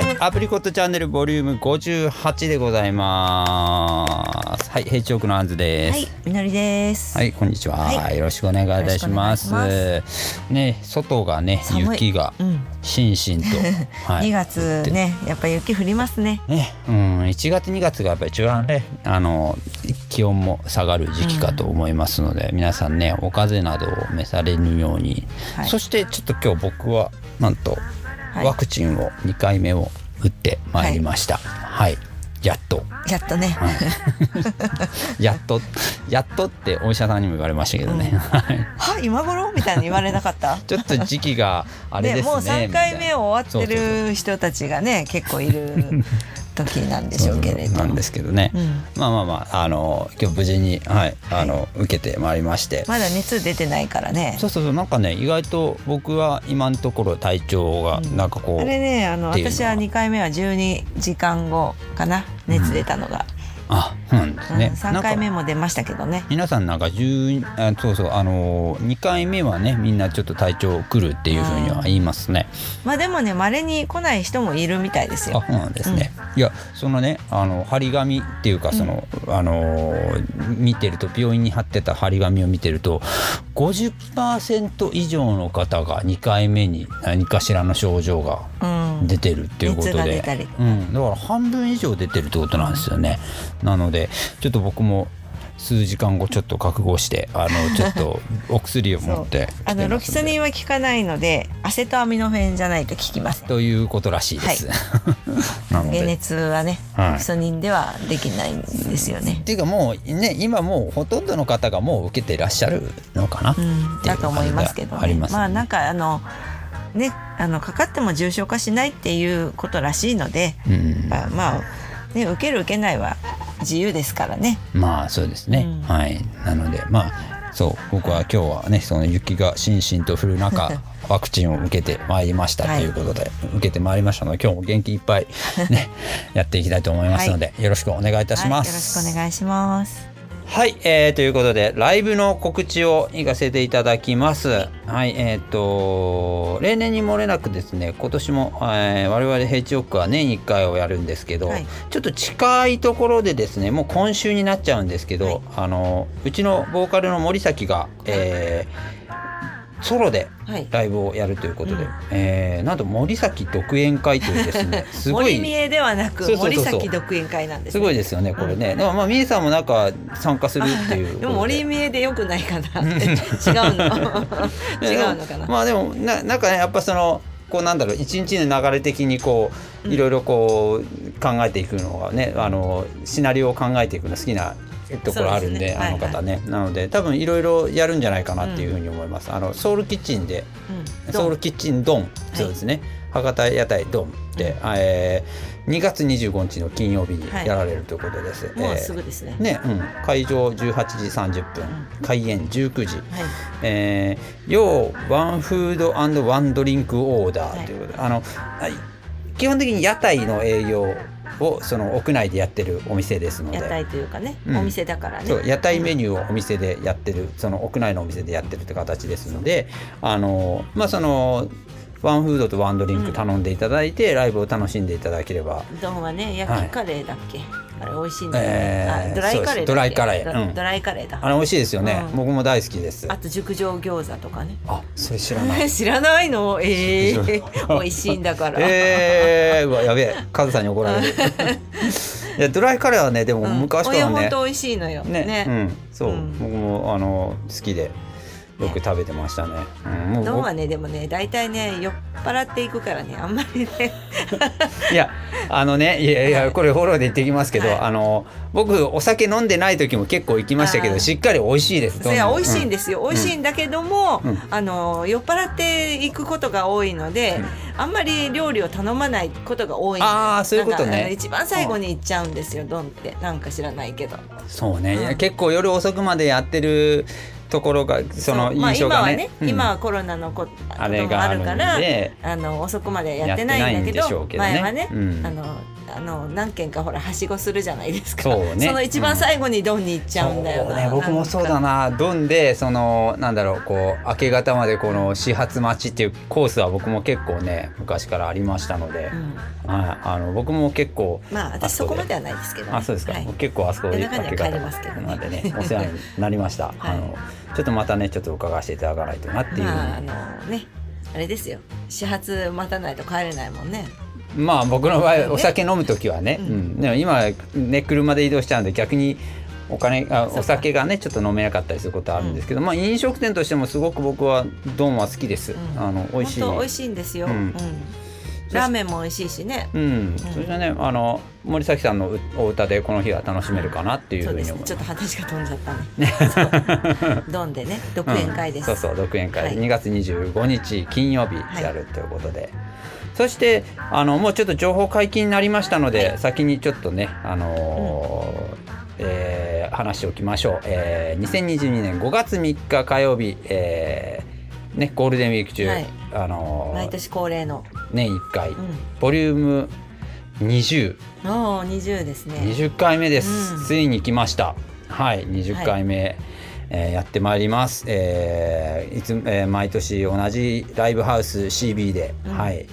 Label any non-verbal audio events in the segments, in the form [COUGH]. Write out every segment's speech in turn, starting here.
はい、アプリコットチャンネルボリューム58でございます。はい、平地奥のあんずです。はい、みのりです。はい、こんにちは、はい。よろしくお願いいたします。よろしくお願いね、外がね、寒い。雪がうん、しんしんと。[LAUGHS] は2月ね、やっぱ雪降りますね。ね、うん、1月2月がやっぱり一番ね、あの気温も下がる時期かと思いますので、皆さんね、お風邪などを召されぬように、はい。そしてちょっと今日僕はなんとはいワクチンを2回目を打ってまいりました。はい、やっと。やっとね。[LAUGHS] やっとやっとってお医者さんにも言われましたけどね、はい。は、今頃？みたいに言われなかった？[LAUGHS] ちょっと時期があれですね。もう3回目終わってる人たちがね、結構いる [LAUGHS] 時なんでしょうけれど。なんですけどね、うんまあまあまああの今日無事に、はい、あの受けてまいりまして、まだ熱出てないからね。そうそうそうなんかね意外と僕は今のところ体調がなんかこう、あれね、あの私は2回目は12時間後かな、熱出たのが。あそうなんですね、うん、3回目も出ましたけどね。皆さんなんか10あそうそうあの2回目はねみんなちょっと体調くるっていうふうには言いますね、まあでもね、稀に来ない人もいるみたいですよあ。そうなんですね、いやそのねあの張り紙っていうかその、あの見てると病院に貼ってた張り紙を見てると50%以上の方が2回目に何かしらの症状がうん。出てるっていうことで、うん、だから半分以上出てるってことなんですよね。なのでちょっと僕も数時間後ちょっと覚悟してあのちょっと [LAUGHS] お薬を持ってあのロキソニンは効かないのでアセトアミノフェンじゃないと効きません。ということらしいです、[LAUGHS] なの解で熱はね、はい。ロキソニンではできないんですよね。っ。ていうかもうね今もうほとんどの方がもう受けてらっしゃるのかな、だと思いますけどね。ありますね。まあなんかあのねあのかかっても重症化しないっていうことらしいので、うんまあまあね受ける受けないは自由ですからね。まあそうですね、うんはいなのでまあそう僕は今日はねその雪がしんしんと降る中 [LAUGHS] ワクチンを受けてまいりましたとはいいうことで、受けてまいりましたので今日も元気いっぱいね [LAUGHS] やっていきたいと思いますので、よろしくお願いいたします。はい、よろしくお願いします。はい、えー、ということでライブの告知を行かせていただきます。はい、えっ、と例年に漏れなくですね今年も、えー我々ヘイチオックは年1回をやるんですけど、はい。ちょっと近いところでですねもう今週になっちゃうんですけど、はい。あのうちのボーカルの森崎が、えーソロではい。ライブをやるということで、うん。えーなんと森崎独演会というですね [LAUGHS] すごい。森見えではなく森崎独演会なんです、すごいですよねこれね、でもまあみえさんもなんか参加するっていうででも森見えでよくないかな。[LAUGHS] 違うの。違うのかな、まあでもななんかねやっぱそのこうなんだろう一日の流れ的にこういろいろこう考えていくのがねあのシナリオを考えていくの好きなところあるんでね。あの方ね、なので多分いろいろやるんじゃないかなっていうふうに思います、あのソウルキッチンでうん。ソウルキッチンドン。そうですね、博多屋台ドンで、えー2月25日の金曜日にやられるということです、もうえーすぐですね、ね、うん、会場18時30分、開演19時、はい。えー、要ワンフードワンドリンクオーダーということで、あのはい基本的に屋台の営業をその屋内でやってるお店ですので。屋台というかね、うん。お店だからね。そう屋台メニューをお店でやってるその屋内のお店でやってるって形ですのであのまあそのワンフードとワンドリンク頼んでいただいて、ライブを楽しんでいただければ。うどんはね焼きカレーだっけ、あれ美味しいんだよね、えーあドライカレードライカレー。うん。ドドライカレーだ。あれ美味しいですよね、うん。僕も大好きです。あと熟女餃子とかね。あそれ知らない。[LAUGHS] 知らないの？ええ熟女美味しいんだから、えー、うわやべえ。カズさんに怒られる。[LAUGHS] いやドライカレーはねでもうん。昔からね。いや本、当美味しいのよ。ね。ね。うん。そう、うん。僕もあの好きでよく食べてましたね、うん、もう僕うどんはねでもね大体ね酔っ払っていくからねあんまりね。[LAUGHS] いやあのねいやいやこれフォローで言ってきますけど、はい。あの僕お酒飲んでない時も結構行きましたけどしっかり美味しいですそれは美味しいんで、ですよ、美味しいんだけども、うん。あの酔っ払っていくことが多いので、あんまり料理を頼まないことが多い。のあーそういうことね。一番最後に行っちゃうんですよ、ドンって。なんか知らないけど。そうね、結構夜遅くまでやってるところがその印象がね,、まあ、今はね、今はコロナのこあれがあるからあの遅くまでやってないんだけど、ね、前はね、うん、あのあの何件かほらはしごするじゃないですか。そう、ね、その一番最後にドンに行っちゃうんだよな、ね、僕もそうだな。ドンでそのなんだろうこう明け方までこの始発待ちっていうコースは僕も結構ね昔からありましたので、うん、はい、あの僕も結構まあ私そこまではないですけど、ね、あそうですか、はい、結構あそこで明け方までねお世話になりました、[LAUGHS] はい、あのちょっとまたねちょっと伺わせていただかないとなっていう、まあ、あのねあれですよ。始発待たないと帰れないもんねまあ僕の場合お酒飲む時はね、うん、でも今ね車で移動しちゃうんで逆にお金あお酒がねちょっと飲めなかったりすることはあるんですけど、まあ飲食店としてもすごく僕は丼は好きです、あの美味しい美味しいんですよ、うん。ラーメンも美味しいしね。うん、それじゃね、あの森崎さんのお歌でこの日は楽しめるかなっていうふうに思います。ちょっと話が飛んじゃったね。ドンでね、独演会です。そうそう、独演会、二月二十五日金曜日やるということで。そしてあのもうちょっと情報解禁になりましたので、はい、先にちょっとね、あのーうん、えー、話しておきましょう、えー、2022年5月3日火曜日、えーね、ゴールデンウィーク中、はい、あのー、毎年恒例の。年1回、うん、ボリューム20お20ですね。20回目です、うん、ついに来ました。はい20回目、はい。えー、やってまいります、えーいつえー、毎年同じライブハウス CB で、うん、はい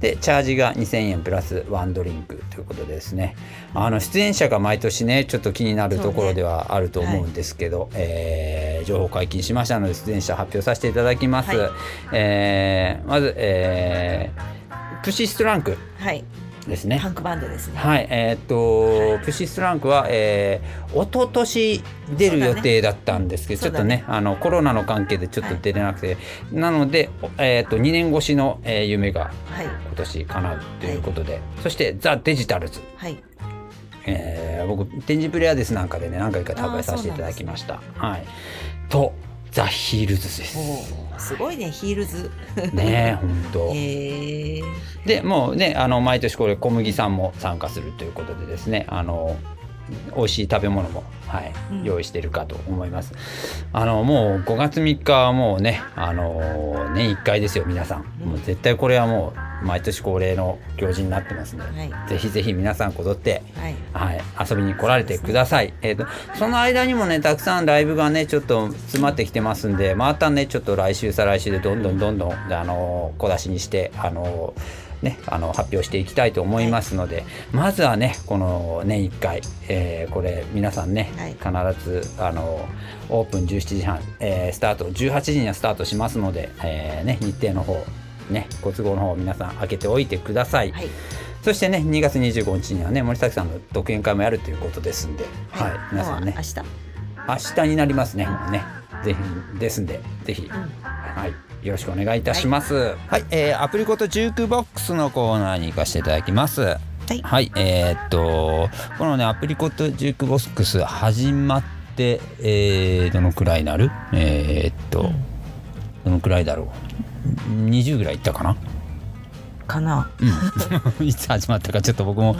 でチャージが2000円プラスワンドリンクということでですね。あの出演者が毎年ねちょっと気になるところではあると思うんですけど、ねはい、えー、情報解禁しましたので出演者発表させていただきます、はい、えー、まず、えー、プシストランク、はいですね。パンクバンドですね。はい、えー、っと、はい、プシスランクは、えー、一昨年出る予定だったんですけど、ね、ちょっとね、あのコロナの関係でちょっと出れなくて、はい、なので、えー、っと2年越しの、えー、夢が今年叶うということで、はい、そしてザデジタルズ。はい。えー、僕展示プレイヤーですなんかでね何回か食べさせていただきました。ね、はい。とザ・ヒールズです。すごいねヒールズ。ね本当。[LAUGHS] でもうねあの毎年これ小麦さんも参加するということでですねあの美味しい食べ物も、はい、うん、用意してるかと思います。あのもう5月3日はもうね、あの年1回ですよ皆さん。もう絶対これはもう毎年恒例の行事になってますので、はい、ぜひぜひ皆さんこぞって、はい、はい、遊びに来られてください。えっ、ー、とその間にもねたくさんライブがねちょっと詰まってきてますんで、またねちょっと来週再来週でどんどんどんどんあの小出しにしてあのね、あの発表していきたいと思いますので、はい、まずはねこの年1回、えー、これ皆さんね、はい、必ずあのオープン17時半、えー、スタート18時にはスタートしますので、えーね、日程の方ねご都合の方皆さん開けておいてください。はいそしてね2月25日にはね森崎さんの独演会もやるということですんで、はい、はい、皆さんね明日明日になりますね、もうねぜひですんでぜひ、うん、はいよろしくお願いいたします。はい、はい、えー、アプリコットジュークボックスのコーナーに行かせていただきます。はい、はい、えー、っとこのねアプリコットジュークボックス始まって、えー、どのくらいなる？えー、っと、うん、どのくらいだろう？20ぐらいいったかな？かな、うん、[LAUGHS] いつ始まったかちょっと僕も、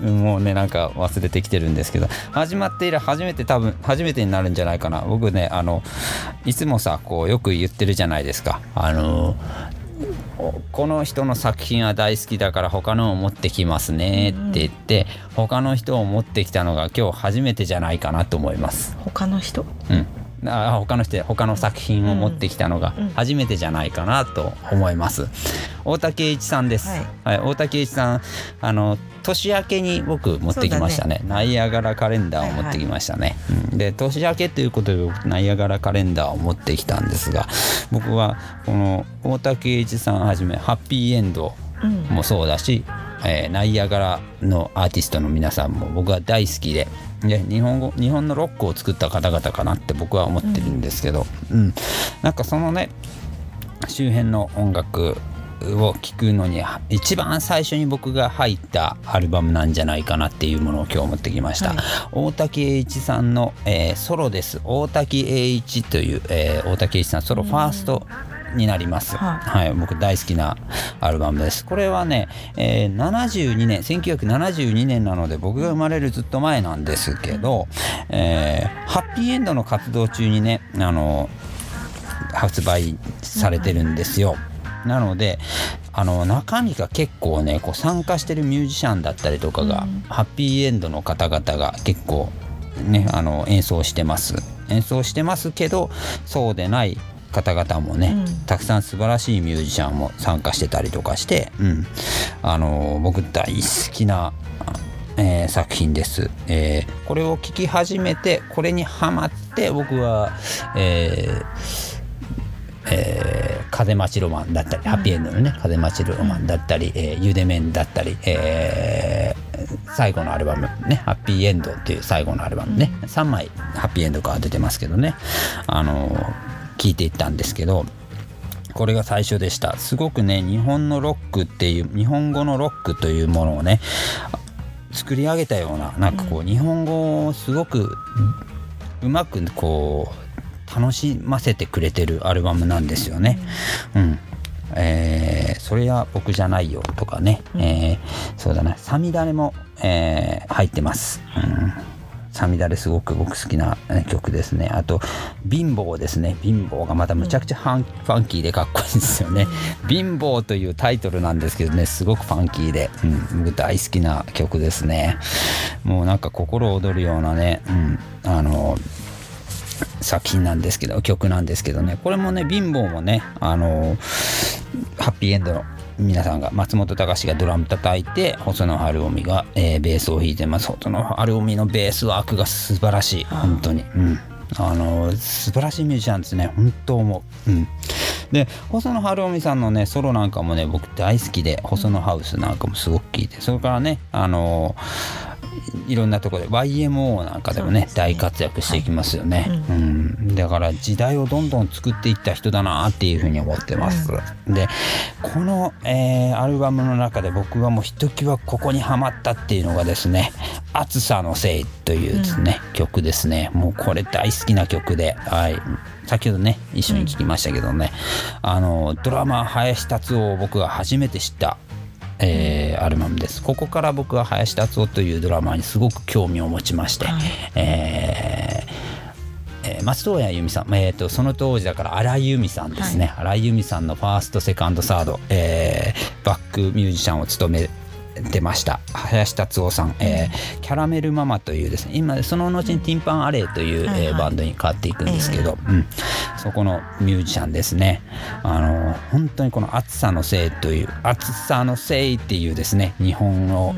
もうねなんか忘れてきてるんですけど。始まって以来初めて多分初めてになるんじゃないかな。僕ねあのいつもさこうよく言ってるじゃないですか。あのこの人の作品は大好きだから他のを持ってきますねって言って、他の人を持ってきたのが今日初めてじゃないかなと思います。他の人？うんあ他の人他の作品を持ってきたのが初めてじゃないかなと思います。大竹一さんです。はい、はい、大竹一さんあの年明けに僕持ってきましたね、ね、ナイアガラカレンダーを持ってきましたね。はいはい、で年明けということでナイアガラカレンダーを持ってきたんですが僕はこの大竹一さんはじめハッピーエンドもそうだし、うん、えー、ナイアガラのアーティストの皆さんも僕は大好きで。ね、日本語日本のロックを作った方々かなって僕は思ってるんですけど、うん、うん、なんかそのね周辺の音楽を聴くのに一番最初に僕が入ったアルバムなんじゃないかなっていうものを今日持ってきました、はい、大竹栄一さんの、えー、ソロです。大竹栄一という、えー、大竹栄一さんソロファーストになります。ははい、僕大好きなアルバムです。これはね、えー72年、1972年なので僕が生まれるずっと前なんですけど、えーハッピーエンドの活動中にね、あの発売されてるんですよ。なのであの中身が結構ねこう参加してるミュージシャンだったりとかが、ハッピーエンドの方々が結構ねあの演奏してます演奏してますけどそうでない方々もね、うん。たくさん素晴らしいミュージシャンも参加してたりとかして、うん、あの僕大好きな、えー作品です、えーこれを聴き始めてこれにハマって僕は、えーえー風待ちロマンだったり、ハッピーエンドのね風待ちロマンだったり、えーゆで麺だったり、えー最後のアルバムねハッピーエンドっていう最後のアルバムね、3枚ハッピーエンドから出てますけどね。あの聞いていったんですけどこれが最初でした。すごくね日本のロックっていう日本語のロックというものをね作り上げたようななんかこう日本語をすごくうまくこう楽しませてくれてるアルバムなんですよね。うん。えーそれは僕じゃないよとかね、えーそうだな「さみだれ」も、えー入ってます。うんさみだれすごく僕好きなえー曲ですね。あと、貧乏ですね。貧乏がまたむちゃくちゃファン,、ファンキーでかっこいいですよね。貧乏というタイトルなんですけどね、すごくファンキーで、うん、僕大好きな曲ですね。もうなんか心躍るようなね、うん、あの、作品なんですけど曲なんですけどねこれもね貧乏もねあのハッピーエンドの皆さんが松本隆がドラム叩いて細野晴臣が、えーベースを弾いてます。細野晴臣のベースワークが素晴らしい。本当に。うん。あの素晴らしいミュージシャンですね。本当思う。うん。で細野晴臣さんのねソロなんかもね僕大好きで細野ハウスなんかもすごく聴いて。それからねあのいろんなところで YMO なんかでもねね。大活躍していきますよね、はうん、だから時代をどんどん作っていった人だなっていうふうに思ってます、でこの、えーアルバムの中で僕はもうひときわここにハマったっていうのがですね「暑さのせい」というですね、曲ですね。もうこれ大好きな曲ではい。先ほどね一緒に聴きましたけどね、あのドラマー林達夫を僕が初めて知ったえーアルバムです。ここから僕は林達夫というドラマーにすごく興味を持ちまして、はい。えーえー松任谷由実さん、えー、とその当時だから荒井由実さんですね、荒井由実さんのファーストセカンドサード、えーバックミュージシャンを務めてました。林達夫さん、えーキャラメルママというですね今その後にティンパンアレイという、えーバンドに変わっていくんですけど、うん、そこのミュージシャンですね。あの本当にこの暑さのせいという暑さのせいっていうですね日本の、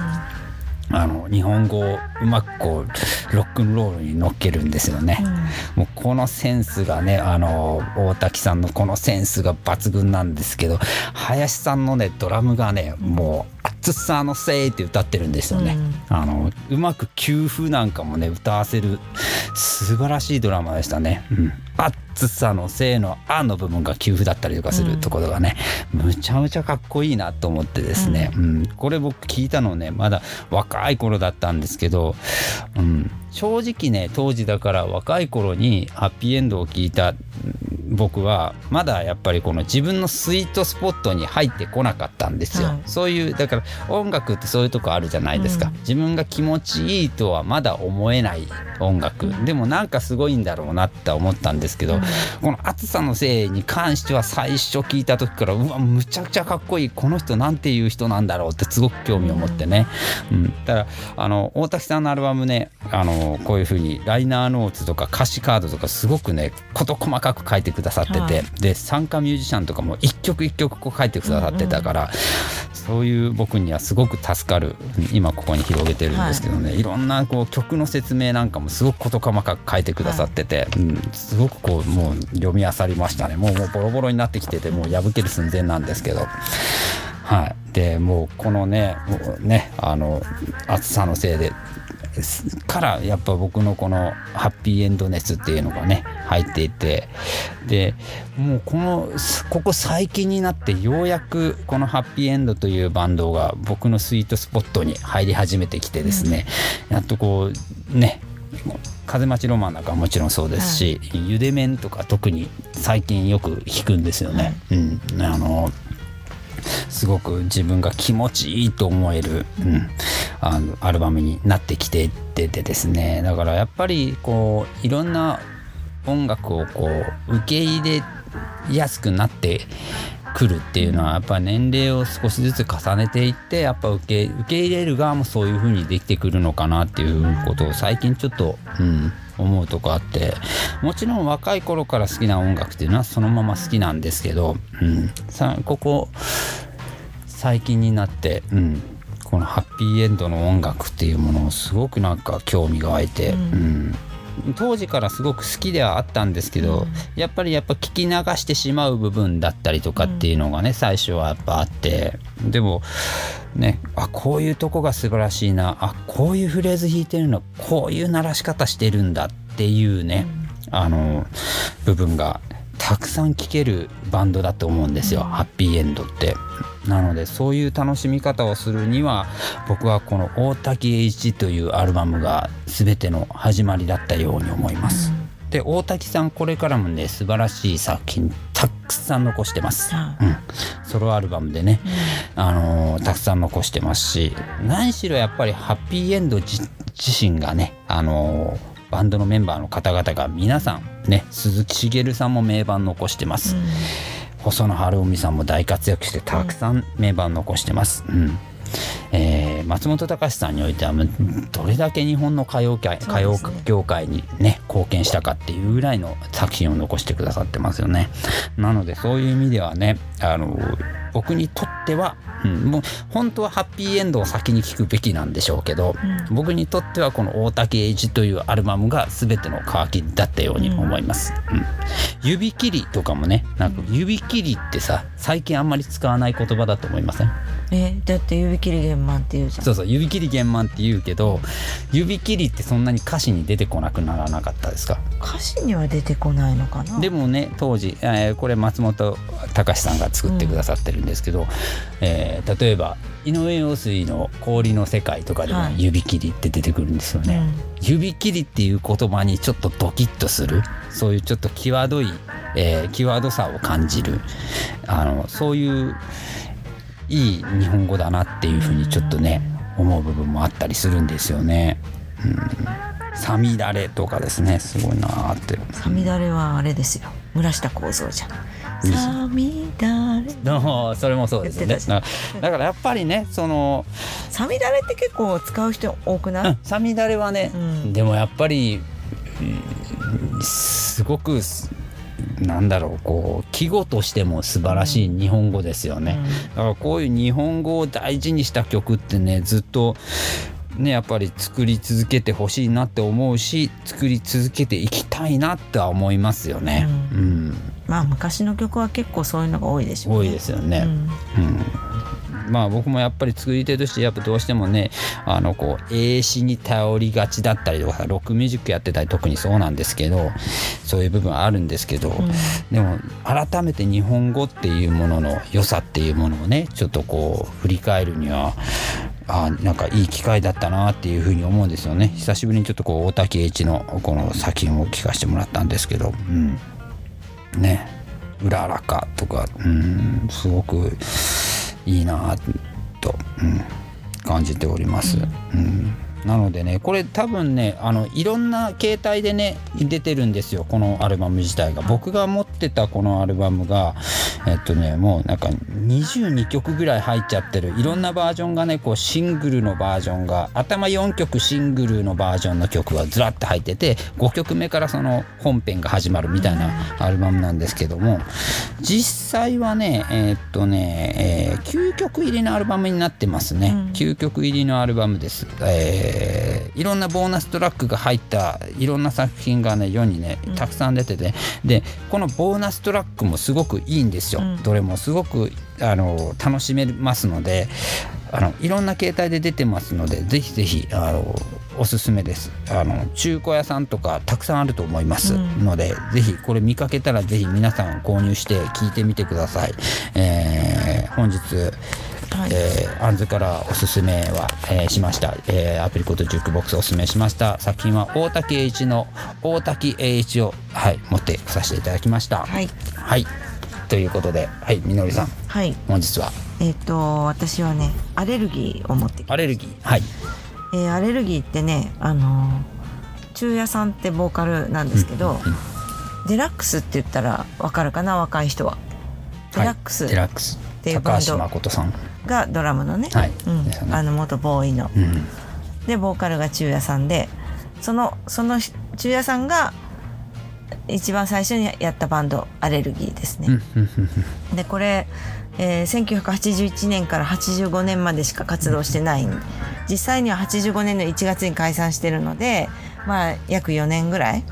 あの日本語をうまくこうロックンロールに乗っけるんですよね。もうこのセンスがねあの大滝さんのこのセンスが抜群なんですけど林さんのねドラムがねもう「暑さのせい」って歌ってるんですよね。あのうまく給付なんかもね歌わせる素晴らしいドラマでしたね。うん。暑さのせいの「あ」の部分が給付だったりとかするところがね、むちゃむちゃかっこいいなと思ってですね、うん。これ僕聞いたのねまだ若い頃だったんですけど、うん、正直ね当時だから若い頃にハッピーエンドを聞いたうん僕はまだやっぱりこの自分のスイートスポットに入ってこなかったんですよ、はい。そういうだから音楽ってそういうとこあるじゃないですか、うん。自分が気持ちいいとはまだ思えない音楽、でもなんかすごいんだろうなって思ったんですけど、この暑さのせいに関しては最初聞いた時からうわむちゃくちゃかっこいいこの人なんていう人なんだろうってすごく興味を持ってね、うん、だからあの大滝さんのアルバムねあのこういうふうにライナーノーツとか歌詞カードとかすごくね事細かく書いてくださってて、はい。で参加ミュージシャンとかも一曲一曲こう書いてくださってたから、そういう僕にはすごく助かる今ここに広げてるんですけどね、い、ろんなこう曲の説明なんかもすごく事細かく書いてくださってて、うん、すごくこうもう読み漁りましたね。もうもうボロボロになってきててもう破ける寸前なんですけど。はい、でもうこのねもうねあの暑さのせいですからやっぱ僕のこのハッピーエンド熱っていうのがね入っていてでもうこのここ最近になってようやくこのハッピーエンドというバンドが僕のスイートスポットに入り始めてきてですね、やっとこうね風待ちロマンなんかはもちろんそうですし、ゆで麺とか特に最近よく聞くんですよね。うん、あのすごく自分が気持ちいいと思える、うん、あのアルバムになってきてっててですね。だからやっぱりこういろんな音楽をこう受け入れやすくなってくるっていうのはやっぱ年齢を少しずつ重ねていってやっぱ受け受け入れる側もそういう風にできてくるのかなっていうことを最近ちょっと、うん、思うとこあって。もちろん若い頃から好きな音楽っていうのはそのまま好きなんですけど、うん、さここ最近になって、うん、このハッピーエンドの音楽っていうものをすごくなんか興味が湧いて、うん。当時からすごく好きではあったんですけど、やっぱりやっぱ聞き流してしまう部分だったりとかっていうのがね、最初はやっぱあってでもねあこういうとこが素晴らしいなあこういうフレーズ弾いてるのこういう鳴らし方してるんだっていうね、あの部分がたくさん聴けるバンドだと思うんですよ、ハッピーエンドって。なのでそういう楽しみ方をするには僕はこの大滝栄一というアルバムが全ての始まりだったように思います。で大滝さんこれからもね素晴らしい作品たくさん残してます。はうん、ソロアルバムでね、あのーたくさん残してますし何しろやっぱりハッピーエンド自自身がね、あのーバンドのメンバーの方々が皆さんね鈴木茂さんも名盤残してます、細野晴臣さんも大活躍してたくさん名盤残してます、うん。えー松本隆さんにおいてはもうどれだけ日本の歌謡界、歌謡業界にね貢献したかっていうぐらいの作品を残してくださってますよね。なのでそういう意味ではねあの僕にとっては、うん、もう本当はハッピーエンドを先に聴くべきなんでしょうけど、僕にとってはこの大竹栄一というアルバムが全ての渇きだったように思います。うん。指切りとかもねなんか指切りってさ最近あんまり使わない言葉だと思いません？えだって指切り玄満っていうじゃん。そうそう指切り玄満って言うけど指切りってそんなに歌詞に出てこなくならなかったですか？歌詞には出てこないのかな？でもね当時、えーこれ松本隆さんが作ってくださってるんですけど、えー例えば井上陽水の「氷の世界」とかでもはい。指切りって出てくるんですよね。指切りっていう言葉にちょっとドキッとする？そういうちょっと際どい、えー際どさを感じる？あのそういういい日本語だなっていうふうにちょっとね思う部分もあったりするんですよね。うん、さみだれとかですねすごいなーって。さみだれはあれですよ。村下幸三じゃん。うんさみだれ。[LAUGHS] のそれもそうですよね。だだからやっぱりねそのさみだれって結構使う人多くない、うんさみだれはね、うん。でもやっぱりうんすごくすなんだろうこう季語としても素晴らしい日本語ですよね、だからこういう日本語を大事にした曲ってねずっとねやっぱり作り続けてほしいなって思うし作り続けていきたいなっては思いますよね、ううん。まあ昔の曲は結構そういうのが多いでしょう、ね、多いですよね、うん。うん、まあ僕もやっぱり作り手としてやっぱどうしてもねあのこう英詞に頼りがちだったりとかロックミュージックやってたり特にそうなんですけどそういう部分あるんですけど、でも改めて日本語っていうものの良さっていうものをねちょっとこう振り返るにはあなんかいい機会だったなっていうふうに思うんですよね。久しぶりにちょっとこう大竹栄一のこの作品を聞かせてもらったんですけど、うん、ね「うららか」とか、うん、すごくいいなと、うん、感じております。うんなのでねこれ多分ねあのいろんな形態でね出てるんですよこのアルバム自体が。僕が持ってたこのアルバムがえっとねもうなんか22曲ぐらい入っちゃってる。いろんなバージョンがねこうシングルのバージョンが頭4曲シングルのバージョンの曲がずらっと入ってて5曲目からその本編が始まるみたいなアルバムなんですけども実際はねえっとね、えー9曲入りのアルバムになってますね、うん。9曲入りのアルバムです、えーいろんなボーナストラックが入ったいろんな作品がね世にねたくさん出てて、でこのボーナストラックもすごくいいんですよ、うん。どれもすごくあの楽しめますのであのいろんな形態で出てますのでぜひぜひあのおすすめです。あの中古屋さんとかたくさんあると思います。うん。ので、ぜひこれ見かけたらぜひ皆さん購入して聞いてみてください、えー本日はい。えーアンズからおすすめは、えーしました、えーアプリコットジュークボックスおすすめしました。作品は大滝栄一の大滝栄一を、はい、持ってさせていただきました。はい。はい。ということではいみのりさん。はい。本日は？えっ、と私はねアレルギーを持ってアレルギー？はい。えーアレルギーってねあのー中也さんってボーカルなんですけど、うんうん。デラックスって言ったらわかるかな若い人は。デラックス。はいデラックスていうバンド。高橋誠さん。がドラムのね、はいうんあの元ボーイの。うん。でボーカルが中也さんでそのその中也さんが一番最初にやったバンドアレルギーですね。でこれ、えー1981年から85年までしか活動してない。ん実際には85年の1月に解散してるのでまあ約4年ぐらい。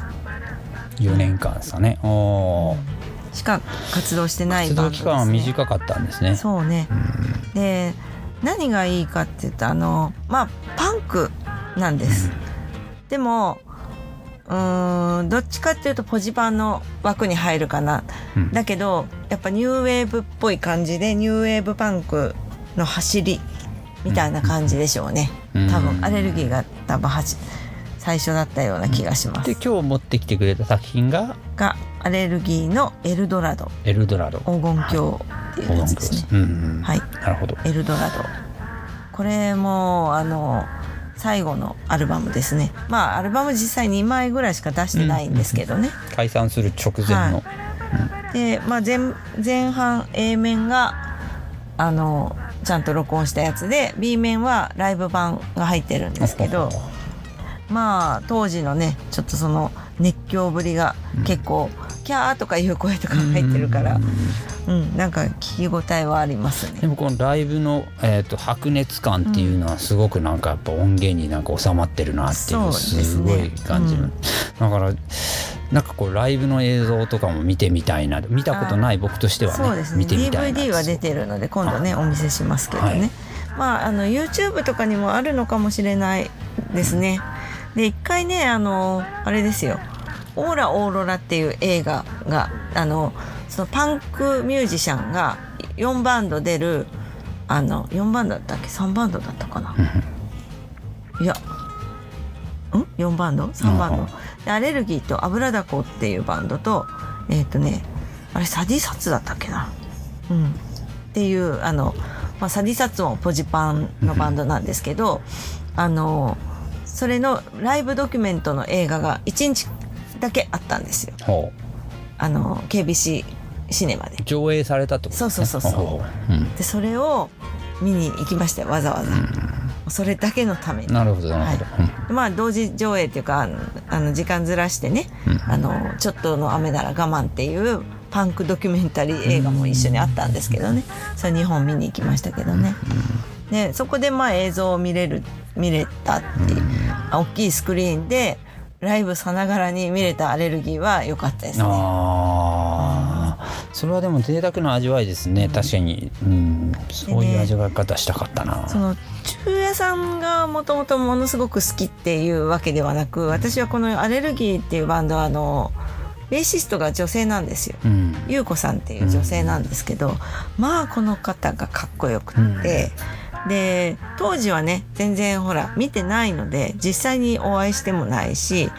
4年間ですかね。おーしか活動してない活動バンドです、ね、期間は短かったんですね。そうね。で何がいいかっていうとあのまあパンクなんです、でもうーんどっちかっていうとポジパンの枠に入るかな。うん。だけどやっぱニューウェーブっぽい感じでニューウェーブパンクの走りみたいな感じでしょうね、うん。多分アレルギーが多分はじ最初だったような気がします、で今日持ってきてくれた作品が？がアレルギーのエルドラド。エルドラド。黄金鏡っていうやつですね、うんうん。はい。なるほど。エルドラド。これもあの最後のアルバムですね。まあアルバム実際2枚ぐらいしか出してないんですけどね、解散する直前の、で、まあ、前前半 A 面があのちゃんと録音したやつで B 面はライブ版が入ってるんですけどまあ当時のねちょっとその熱狂ぶりが結構、キャーとかいう声とか入ってるから、うん、なんか聞き応えはありますね。でもこのライブの、えー、と白熱感っていうのはすごくなんかやっぱ音源になんか収まってるなっていうすごい感じる、うん。だからなんかこうライブの映像とかも見てみたいな見たことない僕としてはねそうですね。見てみたいな。DVD は出てるので今度ねお見せしますけどね、はい。まああの YouTube とかにもあるのかもしれないですねで一回ねあのあれですよ「オーラオーロラ」っていう映画があのそのパンクミュージシャンが4バンド出るあの4バンドだったっけ？3バンドだったかな？いや。ん？4バンド？3バンド、うんでアレルギーと油だこっていうバンドとえっ、とねあれサディサツだったっけな？うん。っていうあの、まあ、サディサツもポジパンのバンドなんですけど、あのそれのライブドキュメントの映画が1日だけあったんですよ。ほあの KBC シネマで。う上映されたってこと？そうそうそうそう。ほうう。ん。でそれを見に行きましたよわざわざ、それだけのために。なるほどなるほど、うん。まあ同時上映っていうかあのあの時間ずらしてね、うん。あのちょっとの雨なら我慢っていうパンクドキュメンタリー映画も一緒にあったんですけどね。それ2本見に行きましたけどね、でそこでまあ映像を見れる見れたっていう、大きいスクリーンでライブさながらに見れたアレルギーは良かったですね。ああそれはでも贅沢な味わいですね、確かに、うん、そういう味わい方したかったな、その中屋さんがもともとものすごく好きっていうわけではなく私はこのアレルギーっていうバンドはあのベーシストが女性なんですよ。うん。優子さんっていう女性なんですけど、まあこの方がかっこよくって、で当時はね全然ほら見てないので実際にお会いしてもないし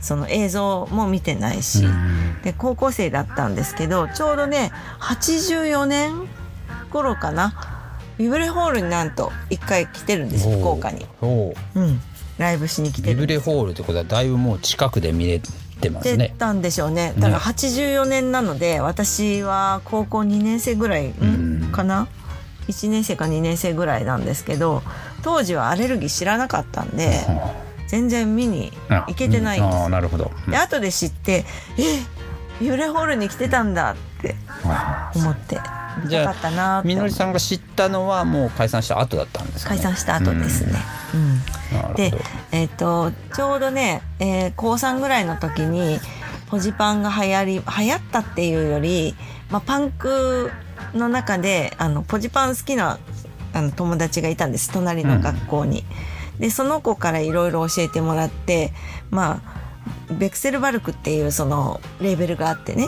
その映像も見てないし、うんで高校生だったんですけどちょうどね84年頃かなビブレホールになんと一回来てるんですよ福岡に、おう。うん、ライブしに来てビブレホールってことはだいぶもう近くで見れてますてねたんでしょうね。だから84年なので私は高校2年生ぐらい、んうん。かな1年生か2年生ぐらいなんですけど当時はアレルギー知らなかったんで全然見に行けてないんあですあなるほど、うん。で後で知って「えビブレホールに来てたんだ」ってあ思って見じゃあたかったなって。みのりさんが知ったのはもう解散した後だったんですか、ね、解散した後ですね。うん。で、えっとちょうどね、えー高3ぐらいの時にポジパンが流行り流行ったっていうより、まあ、パンクの中であのポジパン好きなあの友達がいたんです。隣の学校に。でその子からいろいろ教えてもらってまあベクセルバルクっていうそのレーベルがあってね。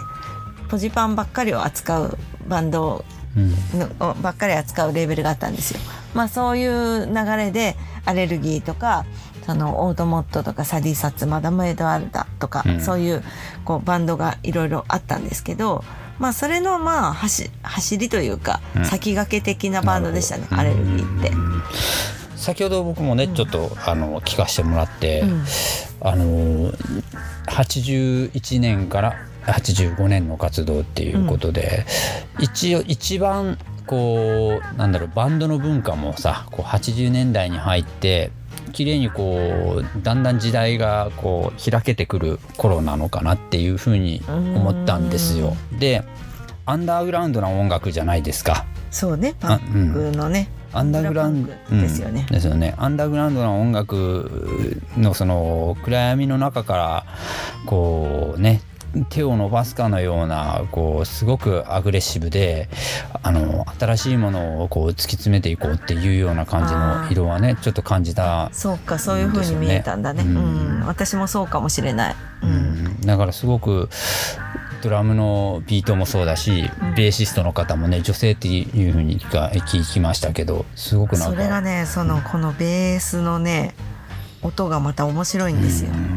ポジパンばっかりを扱うバンドうん。のばっかり扱うレーベルがあったんですよ。まあそういう流れでアレルギーとかそのオートモットとかサディサッツマダムエドワルダとか、うん。そういうこうバンドがいろいろあったんですけどまあそれのまあ走走りというか、うん。先駆け的なバンドでしたねアレルギーって。先ほど僕もね、ちょっとあの聞かせてもらって、うん。あの81年から85年の活動っていうことで、一応一番こうなんだろうバンドの文化もさこう80年代に入って綺麗にこうだんだん時代がこう開けてくる頃なのかなっていうふうに思ったんですよ。でアンダーグラウンドな音楽じゃないですか。そうねパンクのね、アンダーグラウンドですよね。うん。ですよね。アンダーグラウンドな音楽のその暗闇の中からこうね手を伸ばすかのようなこうすごくアグレッシブであの新しいものをこう突き詰めていこうっていうような感じの色はねちょっと感じた、そうかそういう風に見えたんだね。ううん。ん、私もそうかもしれない。う、うん。ん、だからすごくドラムのビートもそうだし、ベーシストの方もね女性っていうふうに聞きましたけどすごくなんかそれがねそのこのベースのね音がまた面白いんですよ。うん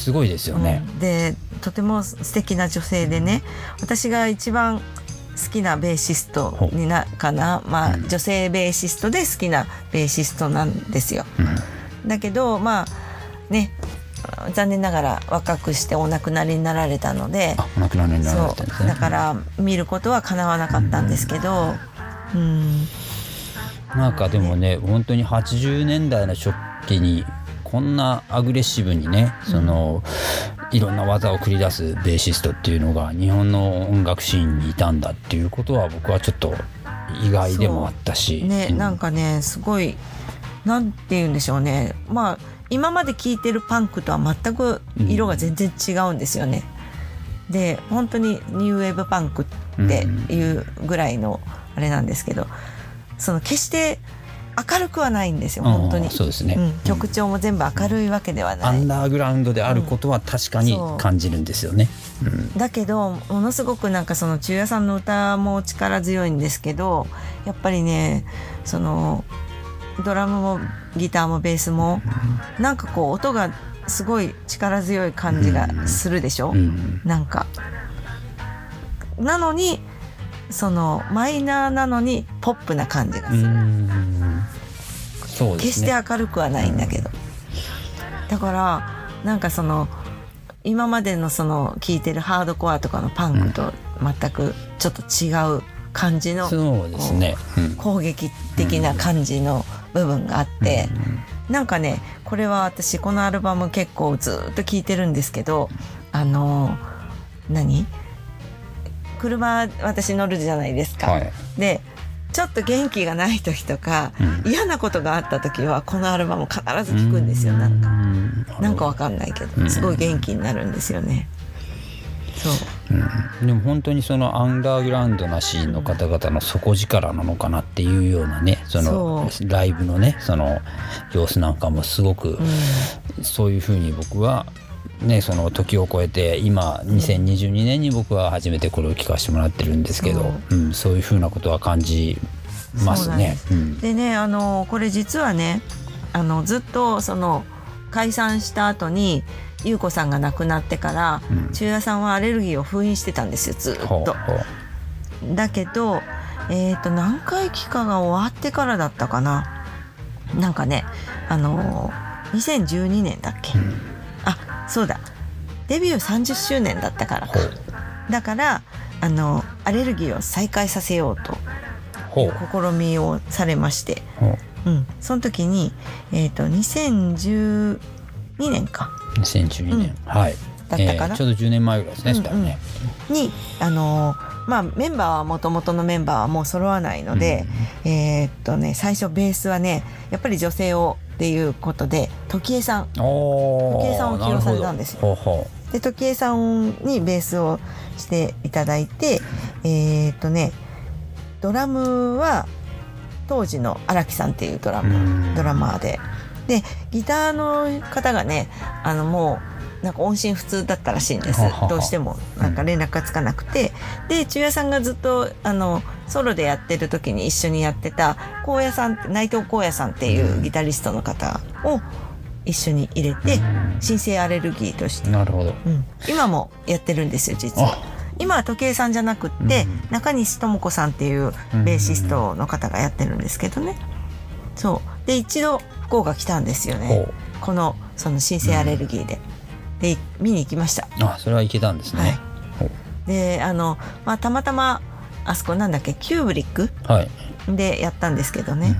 すごいですよね。うん。でとても素敵な女性でね私が一番好きなベーシストになかな、まあ、女性ベーシストで好きなベーシストなんですよ。うん。だけどまあね残念ながら若くしてお亡くなりになられたのであお亡くなりになだから見ることはかなわなかったんですけど、うん、なんかでもね本当に80年代の初期にこんなアグレッシブにねその、いろんな技を繰り出すベーシストっていうのが日本の音楽シーンにいたんだっていうことは僕はちょっと意外でもあったし。ね、うなんかねすごいなんて言うんでしょうね。まあ今まで聴いてるパンクとは全く色が全然違うんですよね。で本当にニューウェーブパンクっていうぐらいのあれなんですけどその決して明るくはないんですよ本当に。そうですね、うん、曲調も全部明るいわけではアない。ン。ダーグラウンドであることは確かに感じるんですよね。うん。だけどものすごくなんかその中也さんの歌も力強いんですけどやっぱりねそのドラムもギターもベースもなんかこう音がすごい力強い感じがするでしょ、うん。なんか。なのにそのマイナーなのにポップな感じがする、うん。そうで決してすね。明るくはないんだけど、だからなんかその今までのその聴いてるハードコアとかのパンクと全くちょっと違う感じのそうですね。うん。攻撃的な感じの部分があって、なんかねこれは私このアルバム結構ずっと聴いてるんですけどあの何？車私乗るじゃないですか。はい。でちょっと元気がない時とか、うん。嫌なことがあった時はこのアルバム必ず聴くんですよなんか。かなんかわかんないけどうん。すごい元気になるんですよね。そう。うん。でも本当にそのアンダーグラウンドなシーンの方々の底力なのかなっていうようなねそのライブのねその様子なんかもすごくそういうふうに僕はねその時を超えて今2022年に僕は初めてこれを聞かせてもらってるんですけどそううん、そういうふうなことは感じますね。うんでねあのこれ実はねあのずっとその解散した後に優子さんが亡くなってから、うん。中也さんはアレルギーを封印してたんですよずっと。だけど、えー、と何回期間が終わってからだったかな。なんかねあの2012年だっけ、うん。あそうだ。デビュー30周年だったから。かだからあのアレルギーを再開させようとほう。試みをされまして、ほう。うん、その時に、えー、と2012年か。2012年、はい。だったかな。えーちょうど10年前ぐらいですね、うんそしたらね。にあのまあメンバーはもともとのメンバーはもう揃わないので、えーっとね最初ベースはねやっぱり女性をっていうことで時江さん。時計さんを起用されたんですよ。で時江さんにベースをしていただいてえーっとねドラムは当時の荒木さんっていうドラうムうん。ドラマーで。でギターの方がねあのもうなんか音信不通だったらしいんです。どうしてもなんか連絡がつかなくて、で中也さんがずっとあのソロでやってる時に一緒にやってた高野さん内藤荒野さんっていうギタリストの方を一緒に入れて新生アレルギーとして、なるほど。うん、今もやってるんですよ実は。今は時計さんじゃなくって、中西智子さんっていうベーシストの方がやってるんですけどね。そう。で一度福岡来たんですよほねこのその新生アレルギーで。で見に行きました。うあそれはいけたんですね。ほう。であの、まあ、たまたまあそこなんだっけキューブリックはい。でやったんですけどね、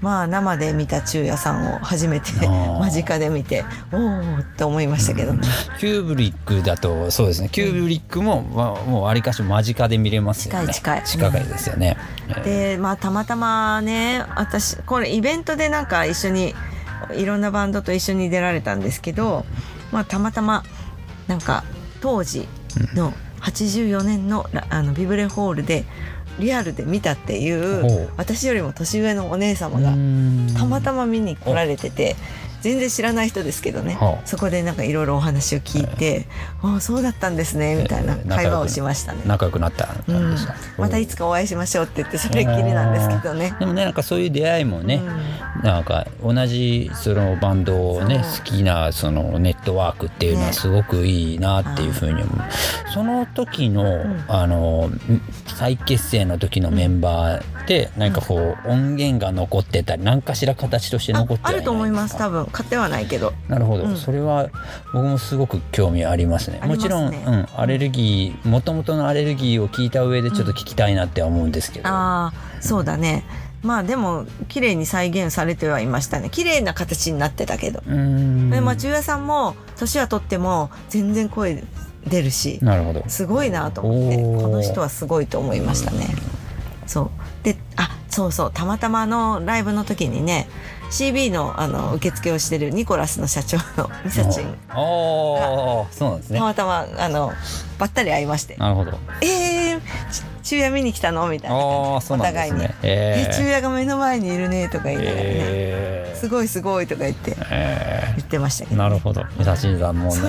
まあ生で見た中也さんを初めて [LAUGHS] 間近で見ておおって思いましたけどね。キューブリックだとそうですね。キューブリックも、まあ、もうわりかし間近で見れますよね。近い近い。近いですよね、えーでまあたまたまね私これイベントでなんか一緒にいろんなバンドと一緒に出られたんですけど、まあ、たまたまなんか当時の84年のラあのビブレホールでリアルで見たっていう私よりも年上のお姉様がたまたま見に来られてて全然知らない人ですけどね。はあ。そこでなんかいろいろお話を聞いて「ああそうだったんですね」みたいなえー会話をしましたね。仲良くなったうん。またいつかお会いしましょうって言ってそれっきりなんですけどね。でもねなんかそういう出会いもね、うん。なんか同じそのバンドをね好きなそのネットワークっていうのはね。すごくいいなっていうふうに思う、その時の、ん。あの再結成の時のメンバーで何かこう音源が残ってたり何かしら形としてあ残ってはいあると思います多分買ってはないけど。なるほど、うん。それは僕もすごく興味ありますね。ね。もちろん、うん、アレルギーもともとのアレルギーを聞いた上でちょっと聞きたいなって思うんですけど、ああそうだね。まあでも綺麗に再現されてはいましたね。綺麗な形になってたけど、うーん。でまあ中也さんも年は取っても全然声出るしなるほど。すごいなと思ってこの人はすごいと思いましたね。そう。であそうそう。たまたまあのライブの時にね CB のあの受付をしてるニコラスの社長のミサチンああそうなんですね。たまたまあのばったり会いまして。なるほど「えー、ち中夜見に来たの?」みたいなあ感じ。あそうなんですね。ええ中夜が目の前にいるねとか言いながらね、えすごいすごいとか言ってえ言ってましたけーど、なるほど。三田新さんもね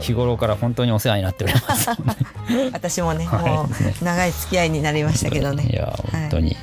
日頃から本当にお世話になっております [LAUGHS] 私もね、はい。もう長い付き合いになりましたけどね。いや本当に、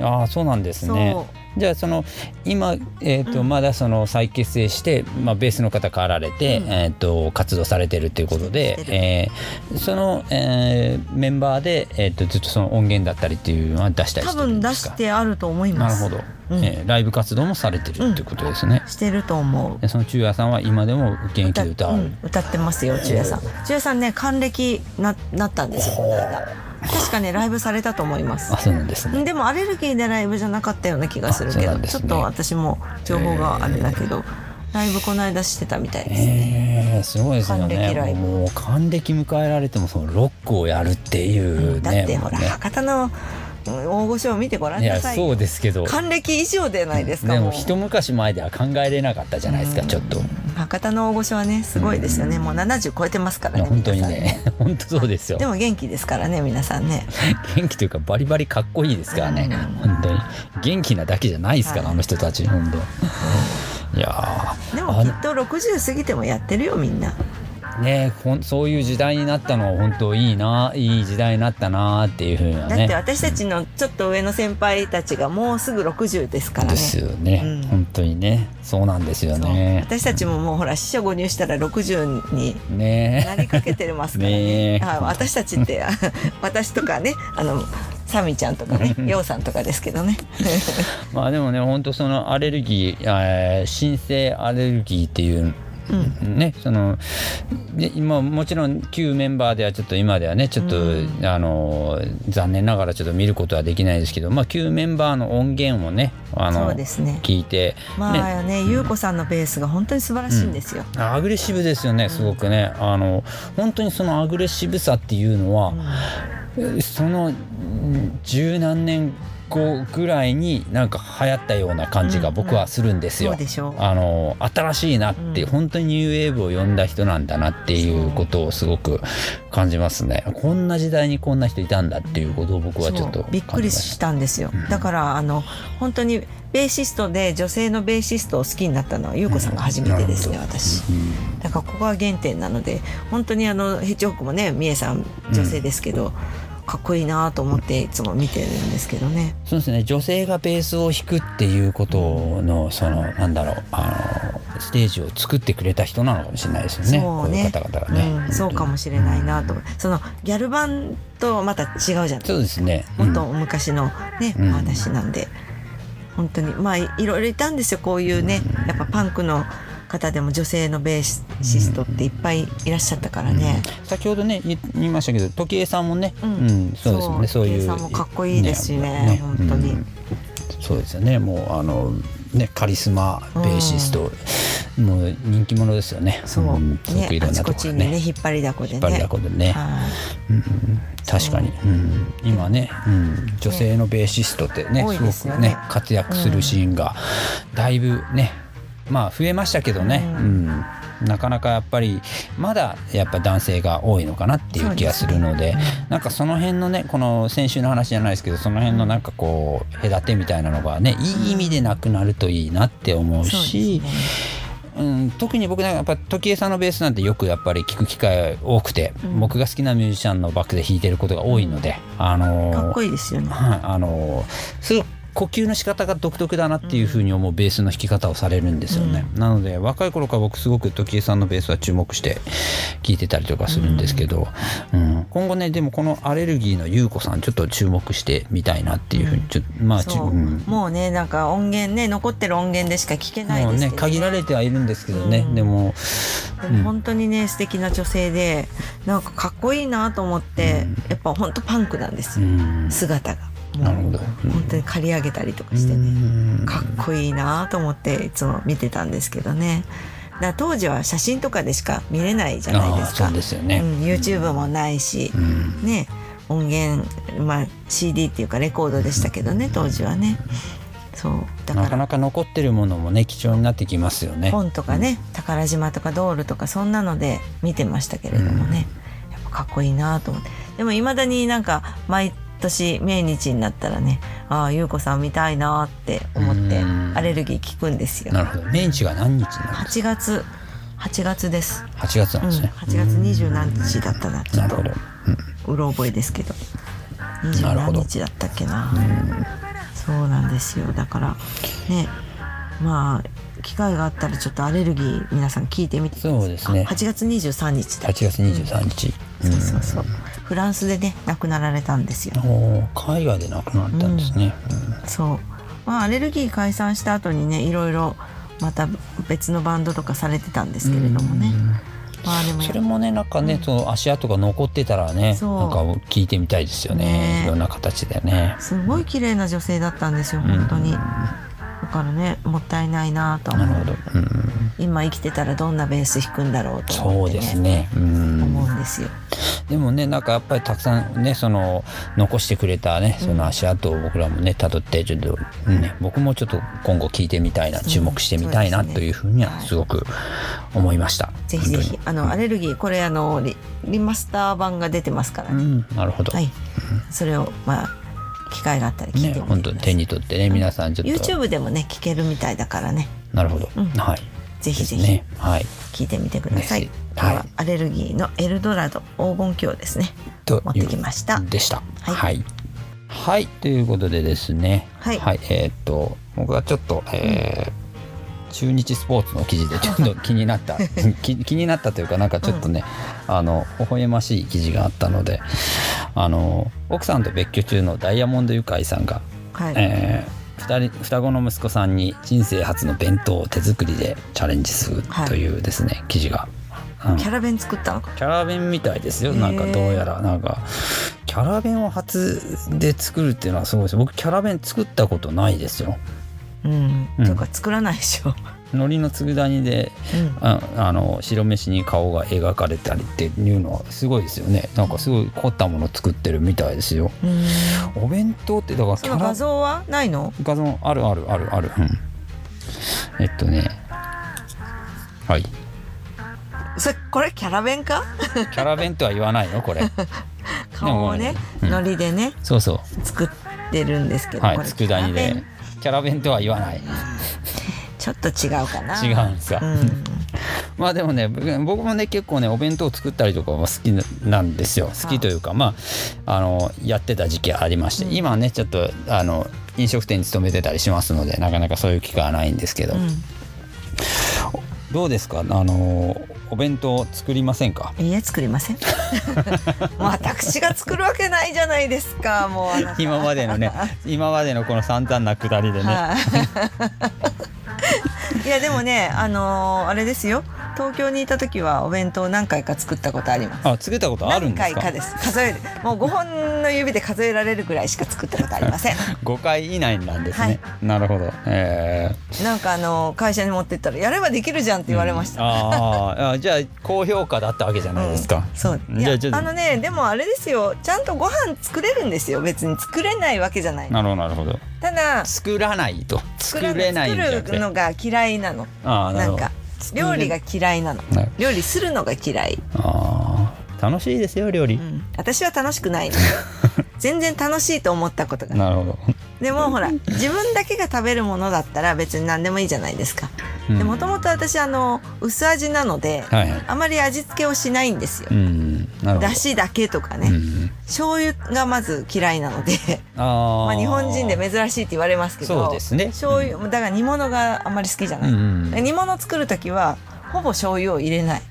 ああそうなんですね。じゃあその今、えーとまだその再結成して、まあ、ベースの方変わられて、うん。えー、と活動されてるっていうことでえーその、えーメンバーで、えー、とずっとその音源だったりっていうのは出したり多してるん分出ですか？してあると思います。なるほど、うん。えーライブ活動もされてるっていうことですね、してると思う。でその中也さんは今でも現役で歌う、うん。歌ってますよ中也さん。中也さんね還暦ななったんですよこの間。確かねライブされたと思います。あそうなんですね。でもアレルギーでライブじゃなかったような気がするけど、ね。ちょっと私も情報があれだけど、ライブこの間してたみたいですね、えー、すごいですよ還暦ライブ。ねもう還暦迎えられてもそのロックをやるっていうね。だってほら、ね。博多のうん大御所を見てごらんなさい。そうですけど。還暦以上でないですか、でももう一昔前では考えれなかったじゃないですかちょっと。い博多の大御所はねすごいですよね、もう70超えてますからねや本当にね。本当そうですよ。でも元気ですからね皆さんね。元気というかバリバリかっこいいですからね。本当に。元気なだけじゃないですから、はい。あの人たち本当。いやでもきっと60過ぎてもやってるよみんなねほんそういう時代になったのは本当いいないい時代になったなっていうふうなだってね私たちのちょっと上の先輩たちがもうすぐ60ですからね。ですよね、うん。本当にね。そうなんですよね。私たちももうほら死者誤入したら60にね。なりかけてますからね。[LAUGHS] ねあ私たちってあ [LAUGHS] 私とかねあのサミちゃんとかねヨウさんとかですけどね。[LAUGHS] まあでもね本当そのアレルギー、えー新生アレルギーっていうね、そので今もちろん旧メンバーではちょっと今ではねちょっと、あの残念ながらちょっと見ることはできないですけど、まあ、旧メンバーの音源をねあのそうですね。聞いて、まあね。優子さんのベースが本当に素晴らしいんですよ、アグレッシブですよねすごくね、あの本当にそのアグレッシブさっていうのは、そのうん十何年後ぐらいになんか流行ったような感じが僕はするんですよ。あの新しいなって、うん。本当にニューウェーブを呼んだ人なんだなっていうことをすごく感じますね。こんな時代にこんな人いたんだっていうことを僕はちょっとびっくりしたんですよ、だからあの本当にベーシストで女性のベーシストを好きになったのは優子さんが初めてですね、私。だからここが原点なので本当にあのヘッジホックもねみえさん女性ですけど、かっこいいなと思っていつも見てるんですけどね。そうですね女性がベースを弾くっていうことのそのなんだろうあのステージを作ってくれた人なのかもしれないですよね。そうね。方々がね、うん、そうかもしれないなと。思うそのギャル版とまた違うじゃないそうですね。もっと昔のね、うん。お話なんで。本当に。まあいいろいろいたんですよこういうね。やっぱパンクの方でも女性のベーシストっていっぱいいらっしゃったからね。先ほどね言言いましたけど時計さんもね、うん。うんそうですよね。そういう。時計さんもかっこいいですしね本当に。うん。そうですよね。もうあのねカリスマベーシスト、もう人気者ですよね。そう、ん。すごくいろんなところね。ちにね引っ張りだこでね。引っ張りだこでね、はい。うん。うん確かに、う。ん、今ね、うん、女性のベーシストってね多いすごくね活躍するシーンがだいぶねまあ増えましたけどね、ううん。なかなかやっぱりまだやっぱ男性が多いのかなっていう気がするのでなんかその辺のねこの先週の話じゃないですけどその辺のなんかこう隔てみたいなのがねいい意味でなくなるといいなって思うし。うん、特に僕なんかやっぱ時計さんのベースなんてよくやっぱり聞く機会多くて、うん。僕が好きなミュージシャンのバックで弾いてることが多いので、あのーかっこいいですよね。はいあのーすごい呼吸の仕方が独特だなっていうふうに思うベースの弾き方をされるんですよね、なので若い頃から僕すごく時計さんのベースは注目して聴いてたりとかするんですけど、うん。今後ねでもこのアレルギーの優子さんちょっと注目してみたいなっていうふうにちょまあう、うん。もうねなんか音源ね残ってる音源でしか聞けないですけど、ね。限られてはいるんですけどね、うん。でもでも本当にね素敵な女性でなんかかっこいいなと思って、やっぱ本当パンクなんです姿がなるほど。本当に刈り上げたりとかしてうねん。かっこいいなと思っていつも見てたんですけどね。だ当時は写真とかでしか見れないじゃないですか。そうですよね。うん、YouTube もないし、うん。ね音源、まあ、CD っていうかレコードでしたけどね当時はね。そう。だかなからなか残ってるものもね貴重になってきますよね。本とかね宝島とかドールとかそんなので見てましたけれどもね、やっぱかっこいいなと思って。でもいまだになんか毎年命日になったらねああ優子さん見たいなって思ってうん。アレルギー聞くんですよ。なるほど。メンチが何日なんです8月8月です、か。8月なうんん、ですね。8月二十何日だったなちょっと。うろ覚えですけど。二十何日だったっけな。そうなんですよ。だからねまあ機会があったらちょっとアレルギー皆さん聞いてみてそうですね。あ8月23日だ。8月23日。そうそうそうフランスでね亡くなられたんですよ。海外で亡くなったんですね。そう。まあアレルギー解散した後にねいろいろまた別のバンドとかされてたんですけれどもね。まあでもそれもねなんかね、その足跡が残ってたらねなんか聞いてみたいですよね。ねいろんな形でね。すごい綺麗な女性だったんですよ本当に、だからねもったいないなと思う。なるほど。うん、今生きてたらどんなベース弾くんだろうとそう思って、ね、ですね。うん。思うんですよ。でもねなんかやっぱりたくさんねその残してくれたねその足跡を僕らもね辿ってちょっと、ね、僕もちょっと今後聞いてみたいな注目してみたいなというふうにはすごく思いました。ぜひぜひあのアレルギーこれあのリリマスター版が出てますから。ね、うん、なるほど。はい。それをまあ機会があったら聞いねてみて本当ください、手に取ってね皆さんちょっと。YouTube でもね聞けるみたいだからね。なるほど、うん。はいぜひぜひね。はい。聞いてみてください、ははい。アレルギーのエルドラド黄金鏡ですね。と持ってきました。でした。はい。はい、はい。ということでですね。はい。えーっと僕はちょっとえー中日スポーツの記事でちょっと気になった [LAUGHS] 気気になったというかなんかちょっとね、あの微笑ましい記事があったのであの奥さんと別居中のダイヤモンドユカイさんがはい、えー二人双子の息子さんに人生初の弁当を手作りでチャレンジするというですね、記事が、うん。キャラ弁作った？のかキャラ弁みたいですよ。なんかどうやら。なんかキャラ弁を初で作るっていうのはすごいです。僕キャラ弁作ったことないですよ。うん、うん。というか作らないでしょ、海苔の佃煮でうん、ああの白飯に顔が描かれたりっていうのはすごいですよね。なんかすごい凝ったもの作ってるみたいですよ。うん。お弁当ってだからキその画像はないの？画像あるあるあるある、うん、えっとね。はい。それこれキャラ弁か？キャラ弁とは言わないの？これ。[LAUGHS] 顔をね、うん。海苔でねそうそう。作ってるんですけど、はい佃煮で。キャラ弁とは言わないちょっと違うかな。違うんですか。うん、[LAUGHS] まあでもね僕僕もね結構ねお弁当を作ったりとかは好きなんですよ。好きというかまああのやってた時期ありまして、うん。今はねちょっとあの飲食店に勤めてたりしますのでなかなかそういう機会はないんですけど、どうですか？あのお弁当作りませんか？いいえ作りません。[LAUGHS] もう私が作るわけないじゃないですかもう今までのね [LAUGHS] 今までのこの散々なくだりでね、はい。いやでもね、あのーあれですよ。東京にいた時はお弁当何回か作ったことあります。あ作ったことあるんですか？何回かです。数える。もう5本の指で数えられるぐらいしか作ったことありません。[LAUGHS] 5回以内なんですね、なるほどえーなんかあのー会社に持ってったらやればできるじゃんって言われました。あーあじゃあ高評価だったわけじゃないですか、そう。いやじゃあちょっとあのねでもあれですよ。ちゃんとご飯作れるんですよ。別に作れないわけじゃない。なるほどなるほどただ作らないと作られない作るのが嫌いなの。ああなるほどなんか料理が嫌いなの。なる。料理するのが嫌い。あー。楽しいですよ料理、うん、私は楽しくないの。[LAUGHS] 全然楽しいと思ったことが。なるほど。でもほら自分だけが食べるものだったら別に何でもいいじゃないですか。もともと私あの薄味なので、はいはい。あまり味付けをしないんですよ。うんだしだけとかね、うん醤油がまず嫌いなので。[LAUGHS] まあ日本人で珍しいって言われますけどそうですね。醤油だから煮物があんまり好きじゃない、うん煮物作る時はほぼ醤油を入れない。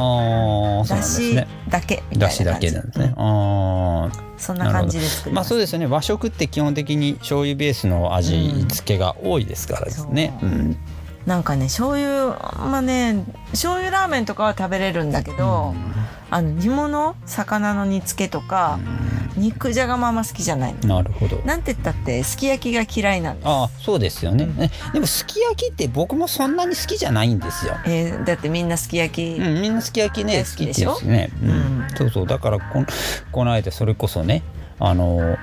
あだしだけみただしだいな感じ。けなんですね。ああ。そんな感じで作りまあそうですよね。和食って基本的に醤油ベースの味付けが多いですからですね。うん。なんかね醤油まあね醤油ラーメンとかは食べれるんだけど、あの煮物魚の煮付けとか、肉じゃがもあんま好きじゃないの。なるほど。なんて言ったってすき焼きが嫌いなんです。ああそうですよね。ねでもすき焼きって僕もそんなに好きじゃないんですよ。えーだってみんなすき焼き、うん、みんなすき焼きね好きですね。うん。うん。そうそう。だからこんこの間それこそねあの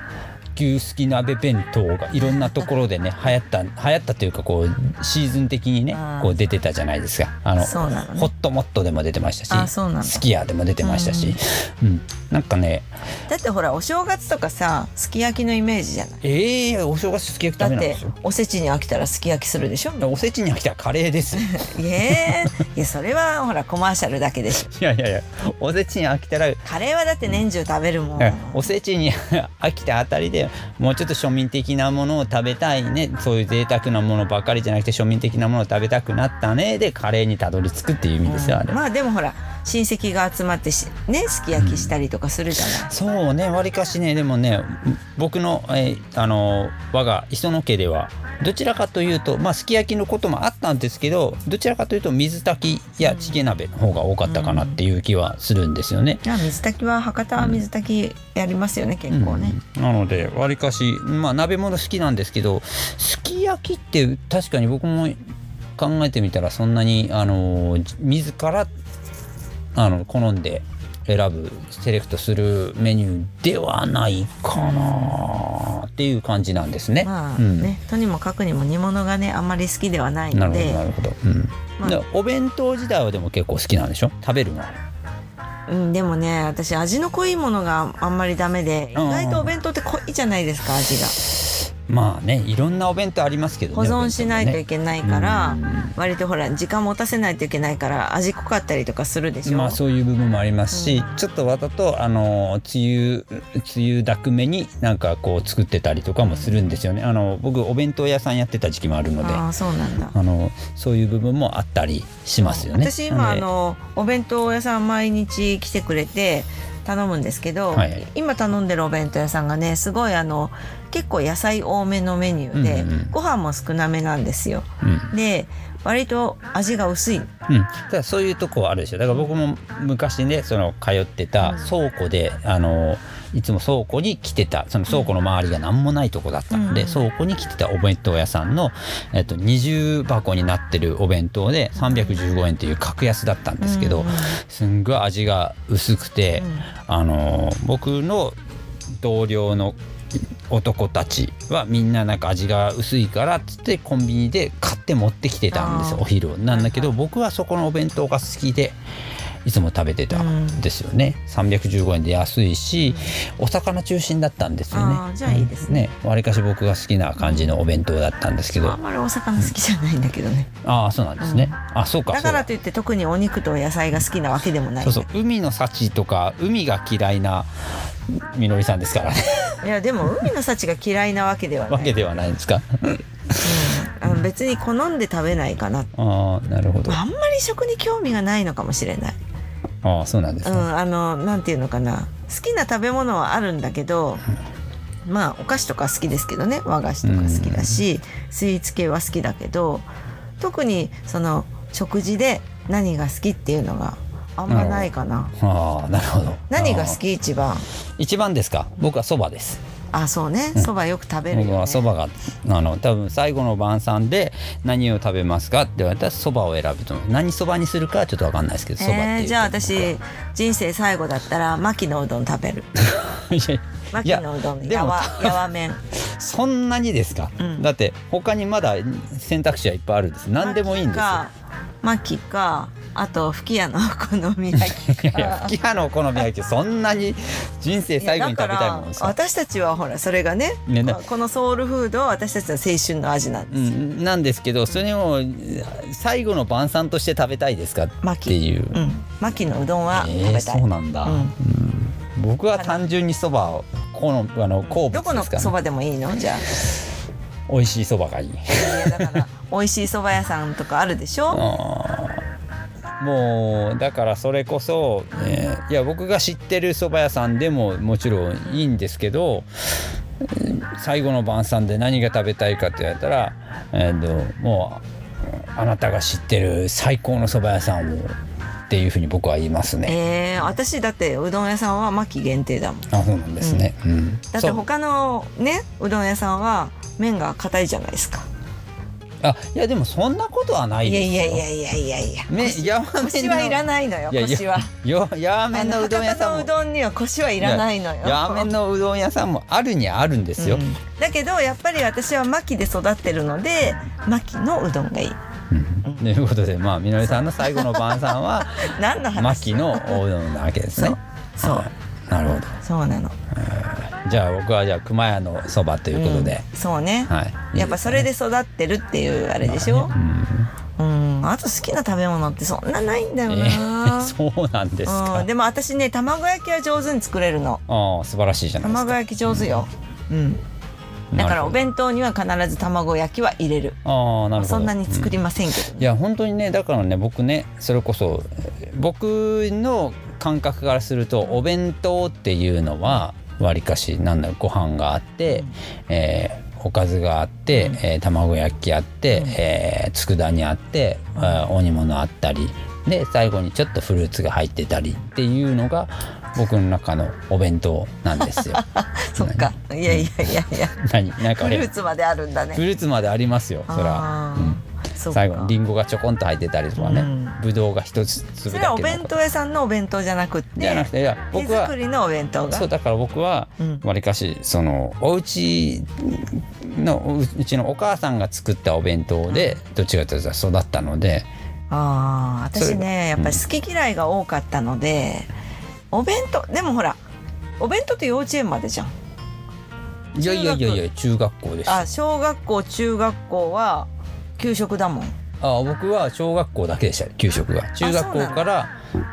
牛すき鍋弁当がいろんなところでね流行った流行ったというかこうシーズン的にねこう出てたじゃないですか。あのね。ホットモットでも出てましたしすき家でも出てましたし、うんなんかねだってほらお正月とかさすき焼きのイメージじゃない？ええお正月すき焼きだっておせちに飽きたらすき焼きするでしょ？おせちに飽きたらカレーです。え [LAUGHS] いやそれはほらコマーシャルだけでしょ。いやいやいやおせちに飽きたらカレーはだって年中食べるもん、えおせちに [LAUGHS] 飽きたあたりでもうちょっと庶民的なものを食べたいね。そういう贅沢なものばっかりじゃなくて庶民的なものを食べたくなったね。でカレーにたどり着くっていう意味ですよ、あれ。まあでもほら親戚が集まってしねすき焼きしたりとかするじゃない、そうねわりかしね。でもね僕の,、えーあの我が磯野家ではどちらかというとまあすき焼きのこともあったんですけどどちらかというと水炊きやチゲ鍋の方が多かったかなっていう気はするんですよね。いや水炊きは博多は水炊きやりますよね、結構ね、うん。なのでわりかしまあ鍋物好きなんですけどすき焼きって確かに僕も考えてみたらそんなにあの自らあの好んで選ぶセレクトするメニューではないかなっていう感じなんですね。まあうんね、とにもかくにも煮物がねあんまり好きではないなるほどのでなるほど。うんまあでお弁当自体はでも結構好きなんでしょ？食べるのは。うん、でもね私味の濃いものがあんまりダメで意うん。外とお弁当って濃いじゃないですか味がまあねいろんなお弁当ありますけどね。保存しないといけないから、うん割とほら時間持たせないといけないから味濃かったりとかするでしょ、まあそういう部分もありますし、うんちょっとわざとあの梅雨梅雨だくめになんかこう作ってたりとかもするんですよね。あの僕お弁当屋さんやってた時期もあるので、あああそうなんだのそういう部分もあったりしますよね。私今あのお弁当屋さん毎日来てくれて頼むんですけど、はい今頼んでるお弁当屋さんがねすごいあの結構野菜多めのメニューで、うんうんご飯も少なめなんですよ。うん。で割と味が薄い。うん、ただそういうとこはあるでしょ。だから僕も昔ねその通ってた倉庫で、あのいつも倉庫に来てた。その倉庫の周りが何もないとこだったので、うん。倉庫に来てたお弁当屋さんの、えっと、20箱になってるお弁当で315円っていう格安だったんですけど、うんうんすんごい味が薄くて、あの僕の同僚の男たちはみんななんか味が薄いからっつってコンビニで買って持ってきてたんですお昼を。なんだけどはい僕はそこのお弁当が好きでいつも食べてたんですよね、315円で安いし、お魚中心だったんですよね。じゃあいいですね。わりかし僕が好きな感じのお弁当だったんですけど、あんまりお魚好きじゃないんだけどね、ああそうなんですね、あそうか。だからといって特にお肉と野菜が好きなわけでもない。そうそう。海の幸とか海が嫌いなみのりさんですからね。いやでも海の幸が嫌いなわけではない。わけではないんですか？あの別に好んで食べないかなああなるほど。あんまり食に興味がないのかもしれない、ああそうなんですね、うん、あのなんていうのかな。好きな食べ物はあるんだけどまあお菓子とか好きですけどね。和菓子とか好きだし、スイーツ系は好きだけど特にその食事で何が好きっていうのがあんまないかな。ああなるほど。何が好き一番？一番ですか？僕はそばです。あそうね。そばよく食べるよ僕ねはそばがあの多分最後の晩餐で何を食べますかって言われたらそばを選ぶと思う。何そばにするかはちょっと分かんないですけどそばえー、じゃあ私人生最後だったら牧のうどん食べる。[LAUGHS] 牧やのうどんやわやわ麺。そんなにですか、うん。だって他にまだ選択肢はいっぱいあるんです。何でもいいんですよ。牧かあと吹き家のお好み焼き。いやいや吹き矢のお好み焼き [LAUGHS] そんなに人生最後に食べたいものです？かいやだから私たちはほらそれがねねね。このソウルフードは私たちの青春の味なんですよ、うん、なんですけどそれを最後の晩餐として食べたいですかっていう、うん、牧のうどんは食えーべたい、そうなんだ、うん。うん。僕は単純にそばをこのあの好どこの物ですかね。そばでもいいの？じゃあ。美味しいそばがいい。いやだから美味しいそば屋さんとかあるでしょ？[LAUGHS] もうだからそれこそ、えーいや僕が知ってる蕎麦屋さんでももちろんいいんですけどうん最後の晩餐で何が食べたいかって言われたら、えーともうあなたが知ってる最高の蕎麦屋さんをっていうふうに僕は言いますね。えー、私だってうどん屋さんは牧限定だもん。あそうなんですね。うん。だって他のねうどん屋さんは麺が硬いじゃないですかあいやでもそんなことはないいですよ。やいやいやいやいやいや。めやわ麺腰はいらないのよ腰は。よやわ麺のうどん屋さんも。うどんには腰はいらないのよ。やわ麺のうどん屋さんもあるにはあるんですよ。うん。だけどやっぱり私は牧で育ってるので牧のうどんがいい。うん。ということでまあみのりさんの最後の晩餐は [LAUGHS] 何の話？牧のおうどんなわけですね。そう。はい。なるほど。そうなのじゃあ僕はじゃあ熊屋のそばということで、うん。そうね、はい。やっぱそれで育ってるっていうあれでしょ？うん、うん。あと好きな食べ物ってそんなないんだよえな、ー [LAUGHS] そうなんですか。うん、でも私ね卵焼きは上手に作れるの。ああ素晴らしいじゃないですか。卵焼き上手よ、うん、だからお弁当には必ず卵焼きは入れる。当。ああなるほど。そんなに作りませんけど、いや本当にねだからね僕ねそれこそえー僕の感覚からするとお弁当っていうのはわりかしなんだろうご飯があって、えーおかずがあって、えー卵焼きあって、えー佃煮あって、あーお煮物あったりで最後にちょっとフルーツが入ってたりっていうのが僕の中のお弁当なんですよ。[LAUGHS] そっか。いやいやいやいや。[LAUGHS] 何？なんかフねルーツまであるんだフねルーツまでありますよそら。うん最後にリンゴがちょこんと入ってたりとかね、うん。ぶどうが一つ粒だけそれはお弁当屋さんのお弁当じゃなくって。じゃなくていや手僕は作りのお弁当が。そうだから僕はうん。わりかしそのお家のううちのお母さんが作ったお弁当でどっちかというと育ったので。ああ私ねやっぱり好き嫌いが多かったので、お弁当でもほらお弁当って幼稚園までじゃん。いやいやいやいや中学校。です。ああ小学校中学校は給食だもん。僕は小学校だけでした給食が。中学校から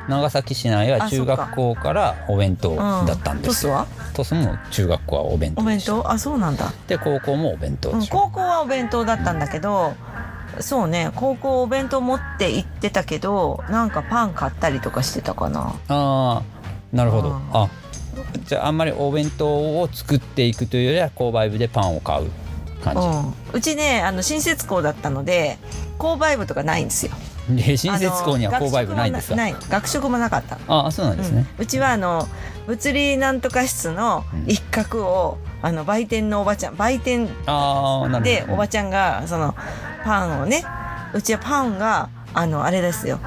長崎市内はあ中学校からお弁当だったんです。よトスは？トスも中学校はお弁お弁当？あそうなんだ、で高校もお弁当うん、高校はお弁当だったんだけどそうね高校お弁当持って行ってたけどなんかパン買ったりとかしてたかな。ああなるほど。うん。あじゃああんまりお弁当を作っていくというよりは購買部でパンを買う感うん、うちねあの新設校だったので購買部とかないんですよ。[LAUGHS] じで新設校には購買部ないんですか？学食もない。学食もなかった。ああそうなんですね、うん。うちはあの物理なんとか室の一角を、あの売店のおばちゃん売店でおばちゃんがそのパンをねうちはパンがあのあれですよ。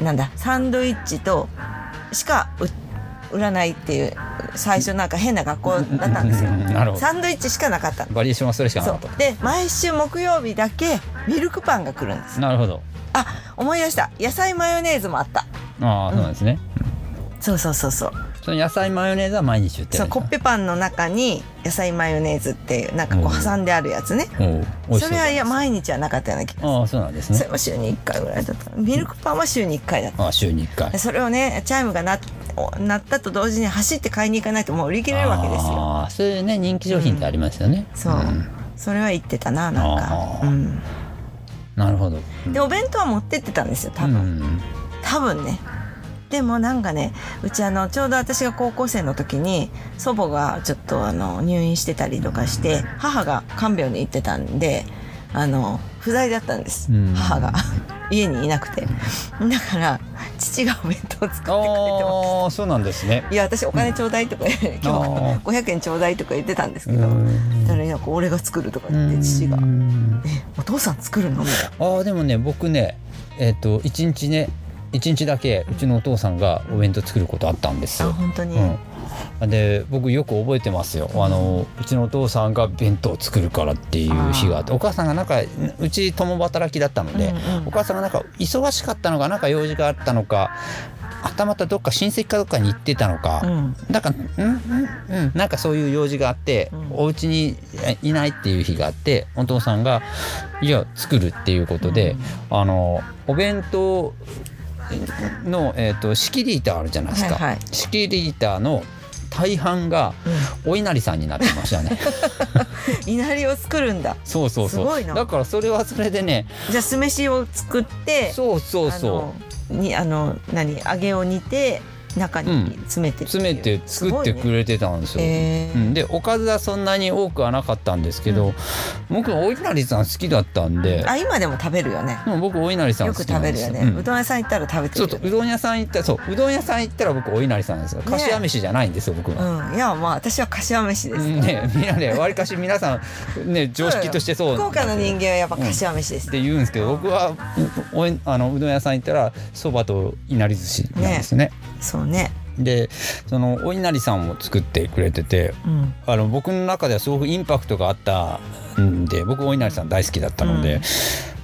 なんだサンドイッチとしかう売らないっていう最初なんか変な学校だったんですよ。うん。なるほど。サンドイッチしかなかった。のバリエーションはそれしかなそかった。う。で毎週木曜日だけミルクパンが来るんです。なるほど。あ思い出した。野菜マヨネーズもあった。ああそうなんですね、そうそうそうそうその野菜マヨネーズは毎日売ってそうるコッペパンの中に野菜マヨネーズっていうなんかこうん。う挟んであるやつね、それはいや毎日はなかったような気がする。ああそうなんですね。それも週に1回ぐらいだった。ミルクパンは週に1回だった。ああ週に1回。でそれをねチャイムが鳴ったと同時に走って買いに行かないともう売り切れるわけですよ。ああそういうね人気商品ってありますよね、そう、ん。それは言ってたななんか。うん、なるほど。でお弁当は持ってってたんですよ多う分、ん。多分ねでもなんかねうちあのちょうど私が高校生の時に祖母がちょっとあの入院してたりとかして母が看病に行ってたんであの不在だったんです、うん。母が。[LAUGHS] 家にいなくて。だから父がお弁当を作ってくれてまああそうなんですね。いや私お金ちょうだいとか、[LAUGHS] 今日あー。500円ちょうだいとか言ってたんですけうど、ん。だからなんか俺が作るとか言って父が。うん「えお父さん作るの?」みたいな。ああでもね僕ねえっ、と一日ね一日だけうちのお父さんがお弁当作ることあったんですあよ。本当に、うん、で僕よく覚えてますよ。あのうちのお父さんが弁当を作るからっていう日があってお母さんがなんかうち共働きだったので、うんうんお母さんがなんか忙しかったのかなんか用事があったのかはたまたどっか親戚かどっかに行ってたのか、うん。なんかうんうんうんなんかそういう用事があって、うん。お家にいないっていう日があってお父さんがいや作るっていうことで、あのお弁当の、えー、と仕切り板あるじゃないですか、はいはい。仕切り板の大半がお稲荷さんになってましたね。[LAUGHS] 稲荷を作るんだ。そうそうそう。すごいな。だからそれはそれでね。じゃあ酢飯を作ってそうそうそあのにあの何揚げを煮て中に詰めてう。詰めて作ってくれてたんですよ。へーうん、でおかずはそんなに多くはなかったんですけど、僕お稲荷さん好きだったんで、あ今でも食べるよね。僕お稲荷さんよ。く食べるよね、うん。うどん屋さん行ったら食べてるよね。そううどん屋さん行ったそううどん屋さん行ったら僕お稲荷さんですよ。柏飯じゃないんですよ僕は。うん。いやまあ私は柏飯です、ね、みんなね、わりかし皆さん、ね、常識としてそう。福岡の人間はやっぱ柏飯です、って言うんですけど、僕は、おえ、あの、うどん屋さん行ったら、そばといなり寿司なんですね。そうね。で、そのお稲荷さんを作ってくれてて、うん。あの僕の中ではすごくインパクトがあったんで僕お稲荷さん大好きだったので、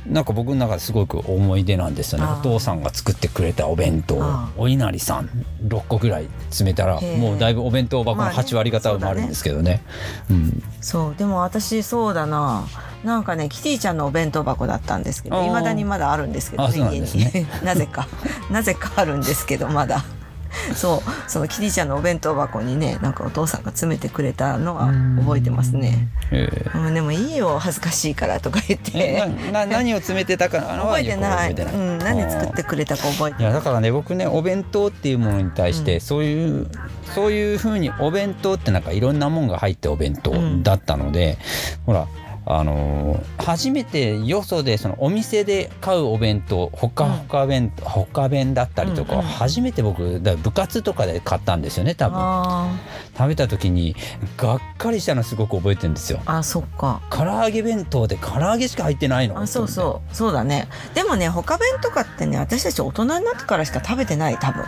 なんか僕の中ですごく思い出なんですよね。お父さんが作ってくれたお弁当あお稲荷さん6個ぐらい詰めたらもうだいぶお弁当箱のまあね8割方埋まるんですけどね。うん。そうでも私そうだな。なんかねキティちゃんのお弁当箱だったんですけどいまだにまだあるんですけどあそうなん家ですね。に。[LAUGHS] なぜか。なぜかあるんですけどまだ [LAUGHS] そうそのキティちゃんのお弁当箱にねなんかお父さんが詰めてくれたのは覚えてますね、え。うん、でもいいよ恥ずかしいからとか言って。なな何を詰めてたかあのは [LAUGHS] 覚えてない。よく覚えてうん、何作ってくれたか覚えてい。やだからね僕ねお弁当っていうものに対して、うん。そういうそういうふうにお弁当ってなんかいろんなもんが入ったお弁当だったので、ほらあのー初めてよそでそのお店で買うお弁当ほかほか弁、ほか弁だったりとか、初めて僕だ部活とかで買ったんですよね多分。あ食べた時にがっかりしたのすごく覚えてるんですよ。ーあそっか。唐揚げ弁当で唐揚げしか入ってないの。あそうそう。そうだね。でもね他弁とかってね私たち大人になってからしか食べてない多分。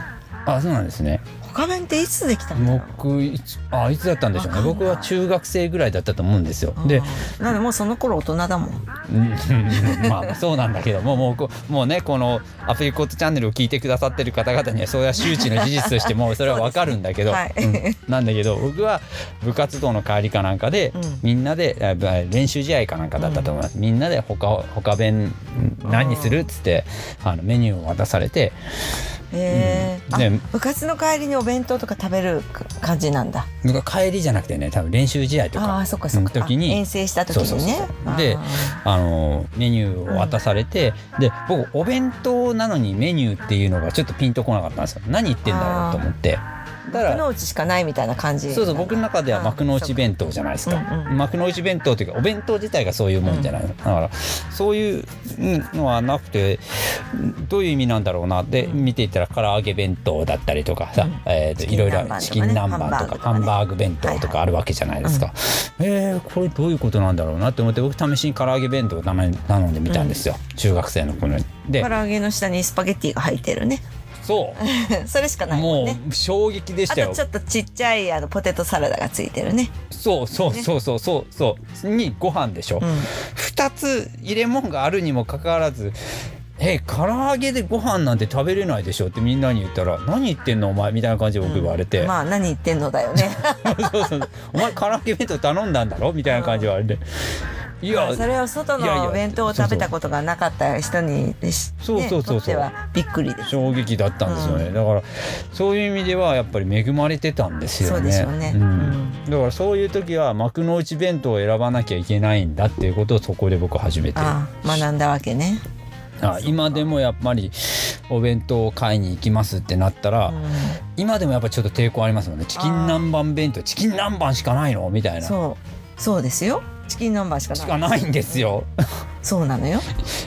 あそうなんですね他弁っていつできたんだろう？僕いつあいつだったんでしょうね。僕は中学生ぐらいだったと思うんですよ。でうんなんでもうその頃大人だもん。うん。まあそうなんだけどももうこもうねこのアプリコットチャンネルを聞いてくださってる方々にはそれは周知の事実としてもうそれはわかるんだけど、ね。はい。うん。なんだけど僕は部活動の帰りかなんかで、うん。みんなで練習試合かなんかだったと思います、みんなで他他弁何にするっつってあのメニューを渡されて。へえ、うん。部活の帰りにお弁当とか食べる感じなんだ。帰りじゃなくてね多分練習試合とかああそっかそっか。の時にあ遠征した時にね。であのメニューを渡されて、で僕お弁当なのにメニューっていうのがちょっとピンとこなかったんですよ。何言ってんだろうと思って幕の内しかないみたいな感じそうそう僕の中では幕の内弁当じゃないですか、うんうん幕の内弁当というかお弁当自体がそういうもんじゃない、だからそういうのはなくてどういう意味なんだろうな。って見ていったら唐揚げ弁当だったりとかさ、うん。えーといろいろチキン南蛮とかハンバーグ弁当とかあるわけじゃないですか、えーこれどういうことなんだろうなって思って僕試しに唐揚げ弁当を頼んでみたんですよ、中学生の頃に。で唐揚げの下にスパゲッティが入ってるねそ [LAUGHS] それしかないもんうもねう衝撃でしたよ。あとちょっとちっちゃいあのポテトサラダがついてるね。そうそうそうそうそうそう。にご飯でしょ、うん。2つ入れ物があるにもかかわらずえ唐揚げでご飯なんて食べれないでしょってみんなに言ったら「何言ってんのお前」みたいな感じで僕言われて、まあ何言ってんのだよね。[LAUGHS] そうそう。お前唐揚げ弁当頼んだんだろみたいな感じで言われて。いやそれを外のお弁当を食べたことがなかった人にそうそうそうそう。はびっくりです。衝撃だったんですよね、うだからそういう意味ではやっぱり恵まれてたんですよね。そうでだからそういう時は幕の内弁当を選ばなきゃいけないんだっていうことをそこで僕初めて学んだわけね、あ今でもやっぱりお弁当を買いに行きますってなったら、うん。今でもやっぱちょっと抵抗ありますもんね。チキン南蛮弁当チキン南蛮しかないの？みたいな。そう。そうですよチキン南蛮しかない。しかないんですよ。そうなのよ。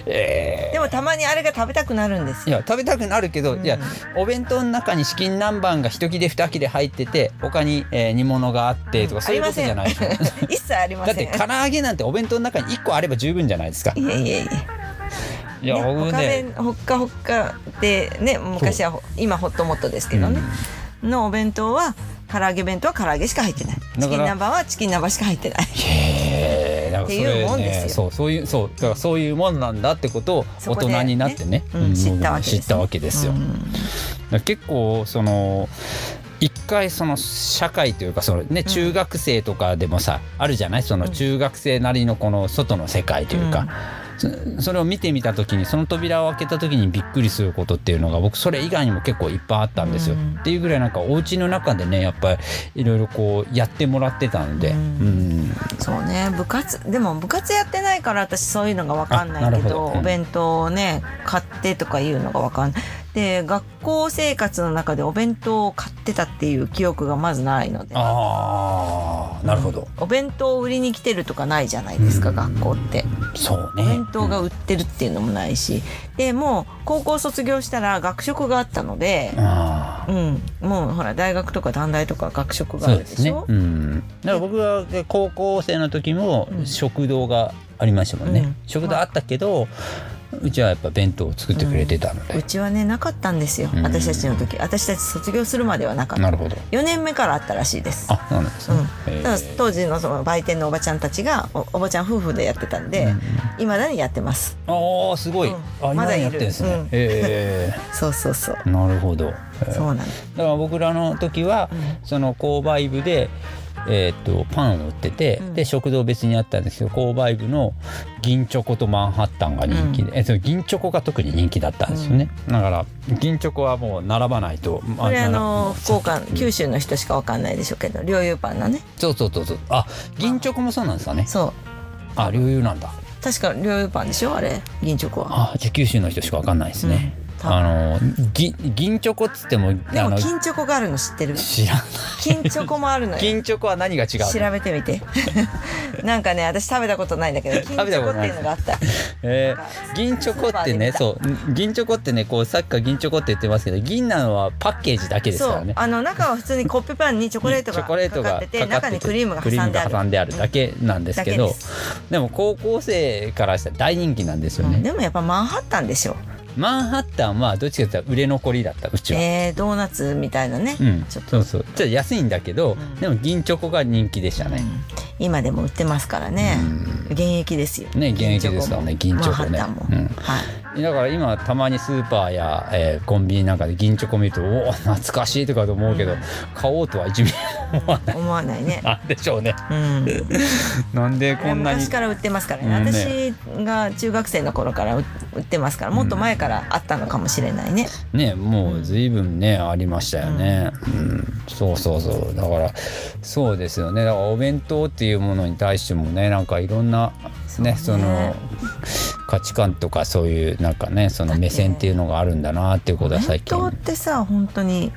えでもたまにあれが食べたくなるんですーいよや食べたくなるけど、うん。いやお弁当の中にチキン南蛮が一切れ二切れ入ってて他に、えー煮物があってとかそういうことじゃない [LAUGHS] 一切ありまだせん。って唐揚げなんてお弁当の中に1個あれば十分じゃないですか。いえいえいえ。いや、ね、僕他ね弁ほっかほっかでね昔はほ今ホットモットですけどね、のお弁当は唐揚げ弁当は唐揚げしか入ってない。チキン南蛮はチキン南蛮しか入ってない。っていうもんですよ。そうそういうそうだからそういうもんなんだってことを大人になってね、うん知ったわけですね。知ったわけですよ。うん。結構その一回その社会というかそのね中学生とかでもさ、あるじゃない？その中学生なりのこの外の世界というか、そそれを見てみた時にその扉を開けた時にびっくりすることっていうのが僕それ以外にも結構いっぱいあったんですよ。うん。っていうぐらいなんかお家の中でねやっぱりいろいろこうやってもらってたので、ううん。んそうね。部活でも部活やってないから私そういうのが分かんないけどるほど。うん。お弁当をね買ってとかいうのが分かんないで学校生活の中でお弁当を買ってたっていう記憶がまずないので。ああなるほど、お弁当を売りに来てるとかないじゃないですか、うん。学校って。そうね。お弁当が売ってるっていうのもないし、でもう高校卒業したら学食があったのでうん、ああうん、もうほら大学とか短大とか学食があるですしょ？うん、だから僕が高校生の時もうん。食堂がありましたもんね、うん。食堂あったけど、うちはやっぱ弁当を作ってくれてたので、うちはねなかったんですよ、うん。私たちの時私たち卒業するまではなかった。なるほど。4年目からあったらしいです。あそうなんですね、うん、へえだ当時のその売店のおばちゃんたちがおおばちゃん夫婦でやってたんでいま、未だにやってます。ああすごい、うん。まだやってるんですね、うん。へ [LAUGHS] そうそうそう。えなるほど、そうなのだから僕らの時は、うん。その購買部でえー、とパンを売ってて、うん。で食堂別にあったんですけど購買部の銀チョコとマンハッタンが人気で、えその銀チョコが特に人気だったんですよね、だから銀チョコはもう並ばないとこれあのな福岡九州の人しかわかんないでしょうけど両油パンのね。そうそうそうそう。あ銀チョコもそうなんですかね。そう。あ両油なんだ。確か両油パンでしょあれ銀チョコは。あじゃあ九州の人しかわかんないですね、うんあの銀銀チョコっつってもでも金チョコがあるの知ってる？知らない。金チョコもあるのよ。銀チョコは何が違うの？調べてみて。[LAUGHS] なんかね私食べたことないんだけど [LAUGHS] 金チョコっていうのがあった。えー、銀チョコってねそう銀チョコってねこうさっきから銀チョコって言ってますけど銀なのはパッケージだけですからね。あの中は普通にコッペパンにチョコレートがチョコレートがかかってて中にクリームが挟んである。が挟んであるだけなんですけど、だけででも高校生からしたら大人気なんですよね、うんでもやっぱマンハッタンでしょマンハッタンはどっちかというと売れ残りだったうちは、えー、ドーナツみたいなね、うん。ちょっと。そうそう。ちょっと安いんだけど、ん。でも銀チョコが人気でしたね、うん。今でも売ってますからね、うん。現役ですよ。ね現役ですからね銀チョコね。マンハッタンも、うん。はい。だから今たまにスーパーや、えーコンビニなんかで銀チョコ見るとおお懐かしいとかと思うけど、買おうとは一ミリも思わない。思わないね。[LAUGHS] なんでしょうね。うん。なんでこんなに昔から売ってますからね、私が中学生の頃から売売ってますからもっと前からあったのかもしれないね、ねもう随分ね、ありましたよね、うん。そうそうそう。だからそうですよね。だからお弁当っていうものに対してもねなんかいろんなねそそうね。の価値観とかそういうなんかねその目線っていうのがあるんだなっていうことは最近。お弁当ってさ本当に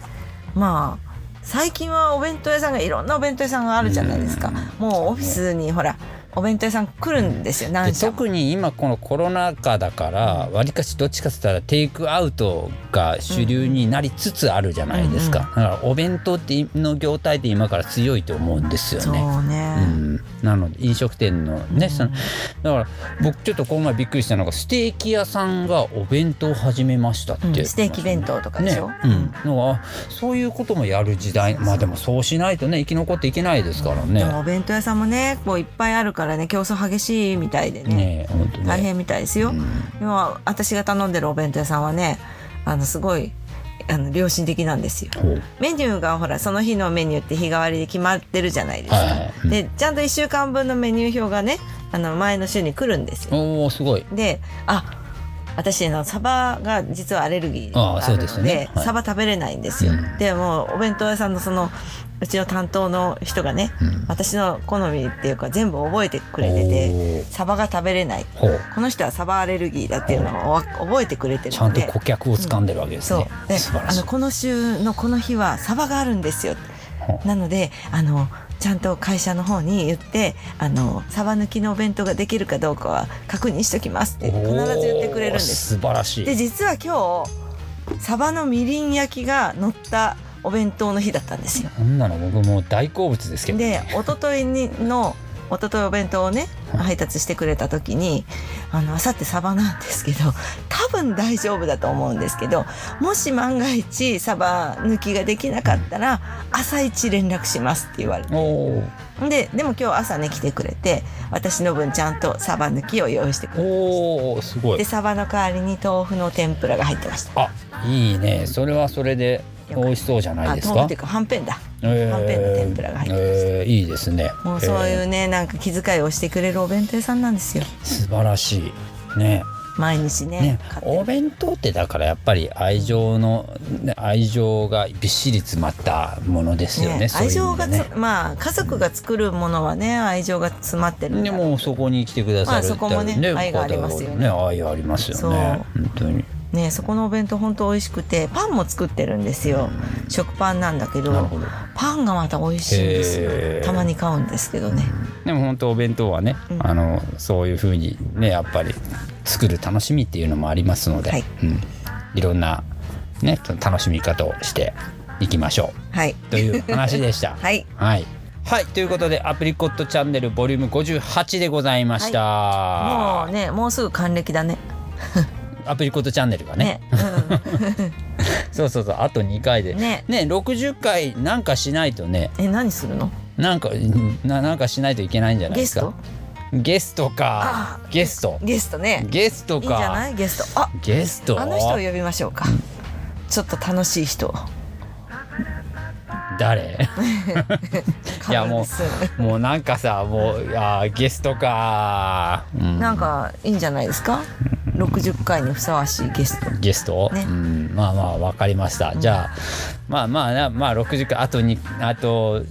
まあ最近はお弁当屋さんがいろんなお弁当屋さんがあるじゃないですか、もうオフィスにほらお弁当屋さん来るんですよで何社も。特に今このコロナ禍だからわりかしどっちかって言ったらテイクアウトが主流になりつつあるじゃないですか、だからお弁当っての業態って今から強いと思うんですよそうね。ね、うん、なので飲食店のね、そのだから僕ちょっとこの前びっくりしたのがステーキ屋さんがお弁当を始めましたって、うんステーキ弁当とかでしょ、ね。うん、のはそういうこともやる時代。まあでもそうしないとね生き残っていけないですからね。お弁当屋さんもねこういっぱいあるからね競争激しいみたいでね。ねね。大変みたいですよ、うん。でも私が頼んでるお弁当屋さんはねあのすごいあの良心的なんですよ。メニューがほらその日のメニューって日替わりで決まってるじゃないですか、はいはいうん。でちゃんと1週間分のメニュー表がねあの前の週に来るんですよ。おおすごい。であ私のサバが実はアレルギーがあるのでね。はい。サバ食べれないんですよ、うん。でもうお弁当屋さんのそのうちの担当の人がね、うん。私の好みっていうか全部覚えてくれててサバが食べれない。この人はサバアレルギーだっていうのをわ覚えてくれてるちゃんとので顧客を掴んでるわけですそね、う。で素晴らしい。あのこの週のこの日はサバがあるんですよなのであのちゃんと会社の方に言ってあのサバ抜きのお弁当ができるかどうかは確認しときますって必ず言ってくれるんです。素晴らしい。で実は今日サバのみりん焼きが乗ったお弁当の日だったんですよ。こんなの僕もう大好物ですけどで一昨日にの一昨日お弁当をね配達してくれた時にあの明後日サバなんですけど多分大丈夫だと思うんですけどもし万が一サバ抜きができなかったら朝一連絡しますって言われて。ででも今日朝ね来てくれて私の分ちゃんとサバ抜きを用意してくれておーすごい。でサバの代わりに豆腐の天ぷらが入ってました。あいいね。それはそれで美味しそうじゃないですか？あ豆腐っていうかはんぺんだ。えー。はんぺんの天ぷらが入ってましたえーいいですね。もうそうえいうねなんか気遣いをしてくれるお弁当屋さんなんですよ。ー素晴らしい。ね。毎日ねね。お弁当ってだからやっぱり愛情のね愛情がびっしり詰まったものですよねね愛情がつ、まあ家族が作るものはね愛情が詰まってるんでもそこに来てくださるまあそこもね愛がありますよね。ね愛ありますよね。本当にねそこのお弁当本当美味しくてパンも作ってるんですよ。食パンなんだけどパンがまた美味しいんですへよー。たまに買うんですけどね。でも本当お弁当はね、うん。あのそういうふうにねやっぱり作る楽しみっていうのもありますので、はい。うん、いろんなね楽しみ方をしていきましょはい。うという話でした。[LAUGHS] はい。はい。はいということでアプリコットチャンネルボリューム58でございました、もうねもうすぐ還暦だねアプリコットチャンネルがね。ね、[LAUGHS] そうそうそう。あと2回で。うん、ねね60回なんかしないとね。え何するの？なんかななんかしないといけないんじゃないですか。ゲスト？ゲストか。ゲスト。ゲストね。ゲストいいんじゃなかい？ゲスト。あゲスト？あの人を呼びましょうか。ちょっと楽しい人誰？[LAUGHS] いやもうもうなんかさもうあーゲストか、うん。なんかいいんじゃないですか？60回にふさわしいゲスト。ゲスト、ね。うん、まあまあわかりました、じゃあまあまあなまあ60回あとにあと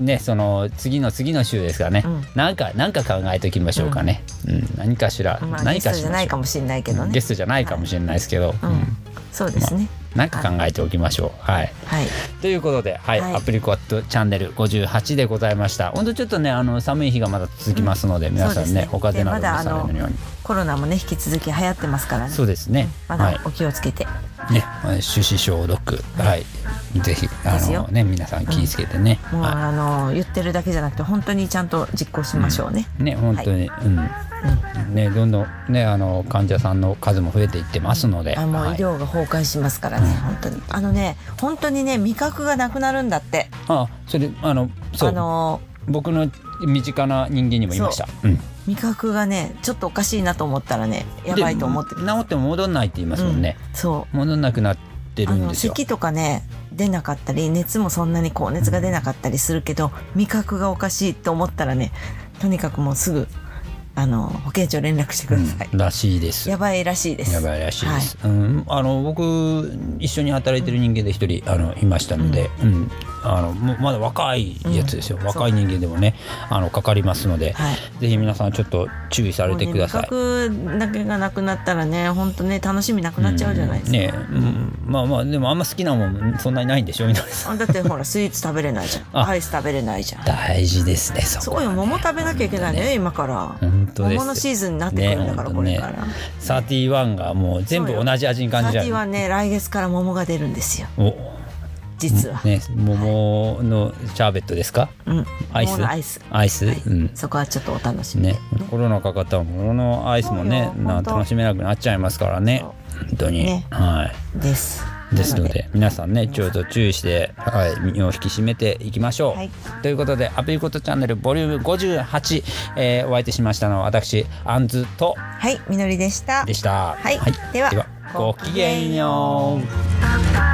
ねその次の次の週ですかね、うん。なんかなんか考えておきましょうかね、うん。何かしら、まあゲストじゃ何かしましょう。ないかもしれないけどね。ゲストじゃないかもしれないですけど、ううんんそうですね。なんか考えておきましょう。はい。はい。ということで、はい、はい。アプリコットチャンネル58でございました。本当ちょっとね、あの寒い日がまだ続きますので、皆さんね、お風邪など召されないように。コロナもね引き続き流行ってますからね。そうですね。まはい。だ。お気をつけて、ね、手指消毒、はい、ぜひあのね皆さん気をつけてね。もう、はあの言ってるだけじゃなくて本当にちゃんと実行しましょうね、い。ね、本当に、うん。ね、どんどんね、あの患者さんの数も増えていってますので。あもう医はい療が崩壊しますからね、本当にあのね本当にね味覚がなくなるんだってあ、それ、あの、そう、あの僕の身近な人間にもいました。うん。味覚がねちょっとおかしいなと思ったらねやばいと思ってで治っても戻んないって言いますもんね。うんそう戻んなくなってるんですよ。咳とかね出なかったり熱もそんなに高熱が出なかったりするけど味覚がおかしいと思ったらねとにかくもうすぐあの保健所連絡してください、らしいです。やばいらしいです。やばいらしいです。うん、あの僕一緒に働いてる人間で一人あのいましたので、うん、あのまだ若いやつですよ。うん若い人間でもね、あのかかりますので、はい。ぜひ皆さんちょっと注意されてください。ねだけがなくなったらね本当ね楽しみなくなっちゃうじゃないですか、ね、うん、まあまあでもあんま好きなもんそんなにないんでしょみなさん。あだってほらスイーツ食べれないじゃん。あ。アイス食べれないじゃん。大事ですね。そこそうよ桃食べなきゃいけないね今から。本当です。桃のシーズンになってくるんだから、ねこれから、サーティワンがもう全部同じ味に感じちゃう。サーティはね来月から桃が出るんですよ。お、実は、ね桃のシャーベットですか？うん、アイス？アイス。アイス、はい。うん。そこはちょっとお楽しみでね、コロナかかったら桃のアイスもねな楽しめなくなっちゃいますからね。本当に、ね。はい。です。ですのなで。皆さんねちょっと注意して、はい、身を引き締めていきましょう。はい。ということで「アプリコットチャンネルボリューム58、えー、お相手しましたのは私アンズとはいみのりでした。でした。はい。ではごきげんよう。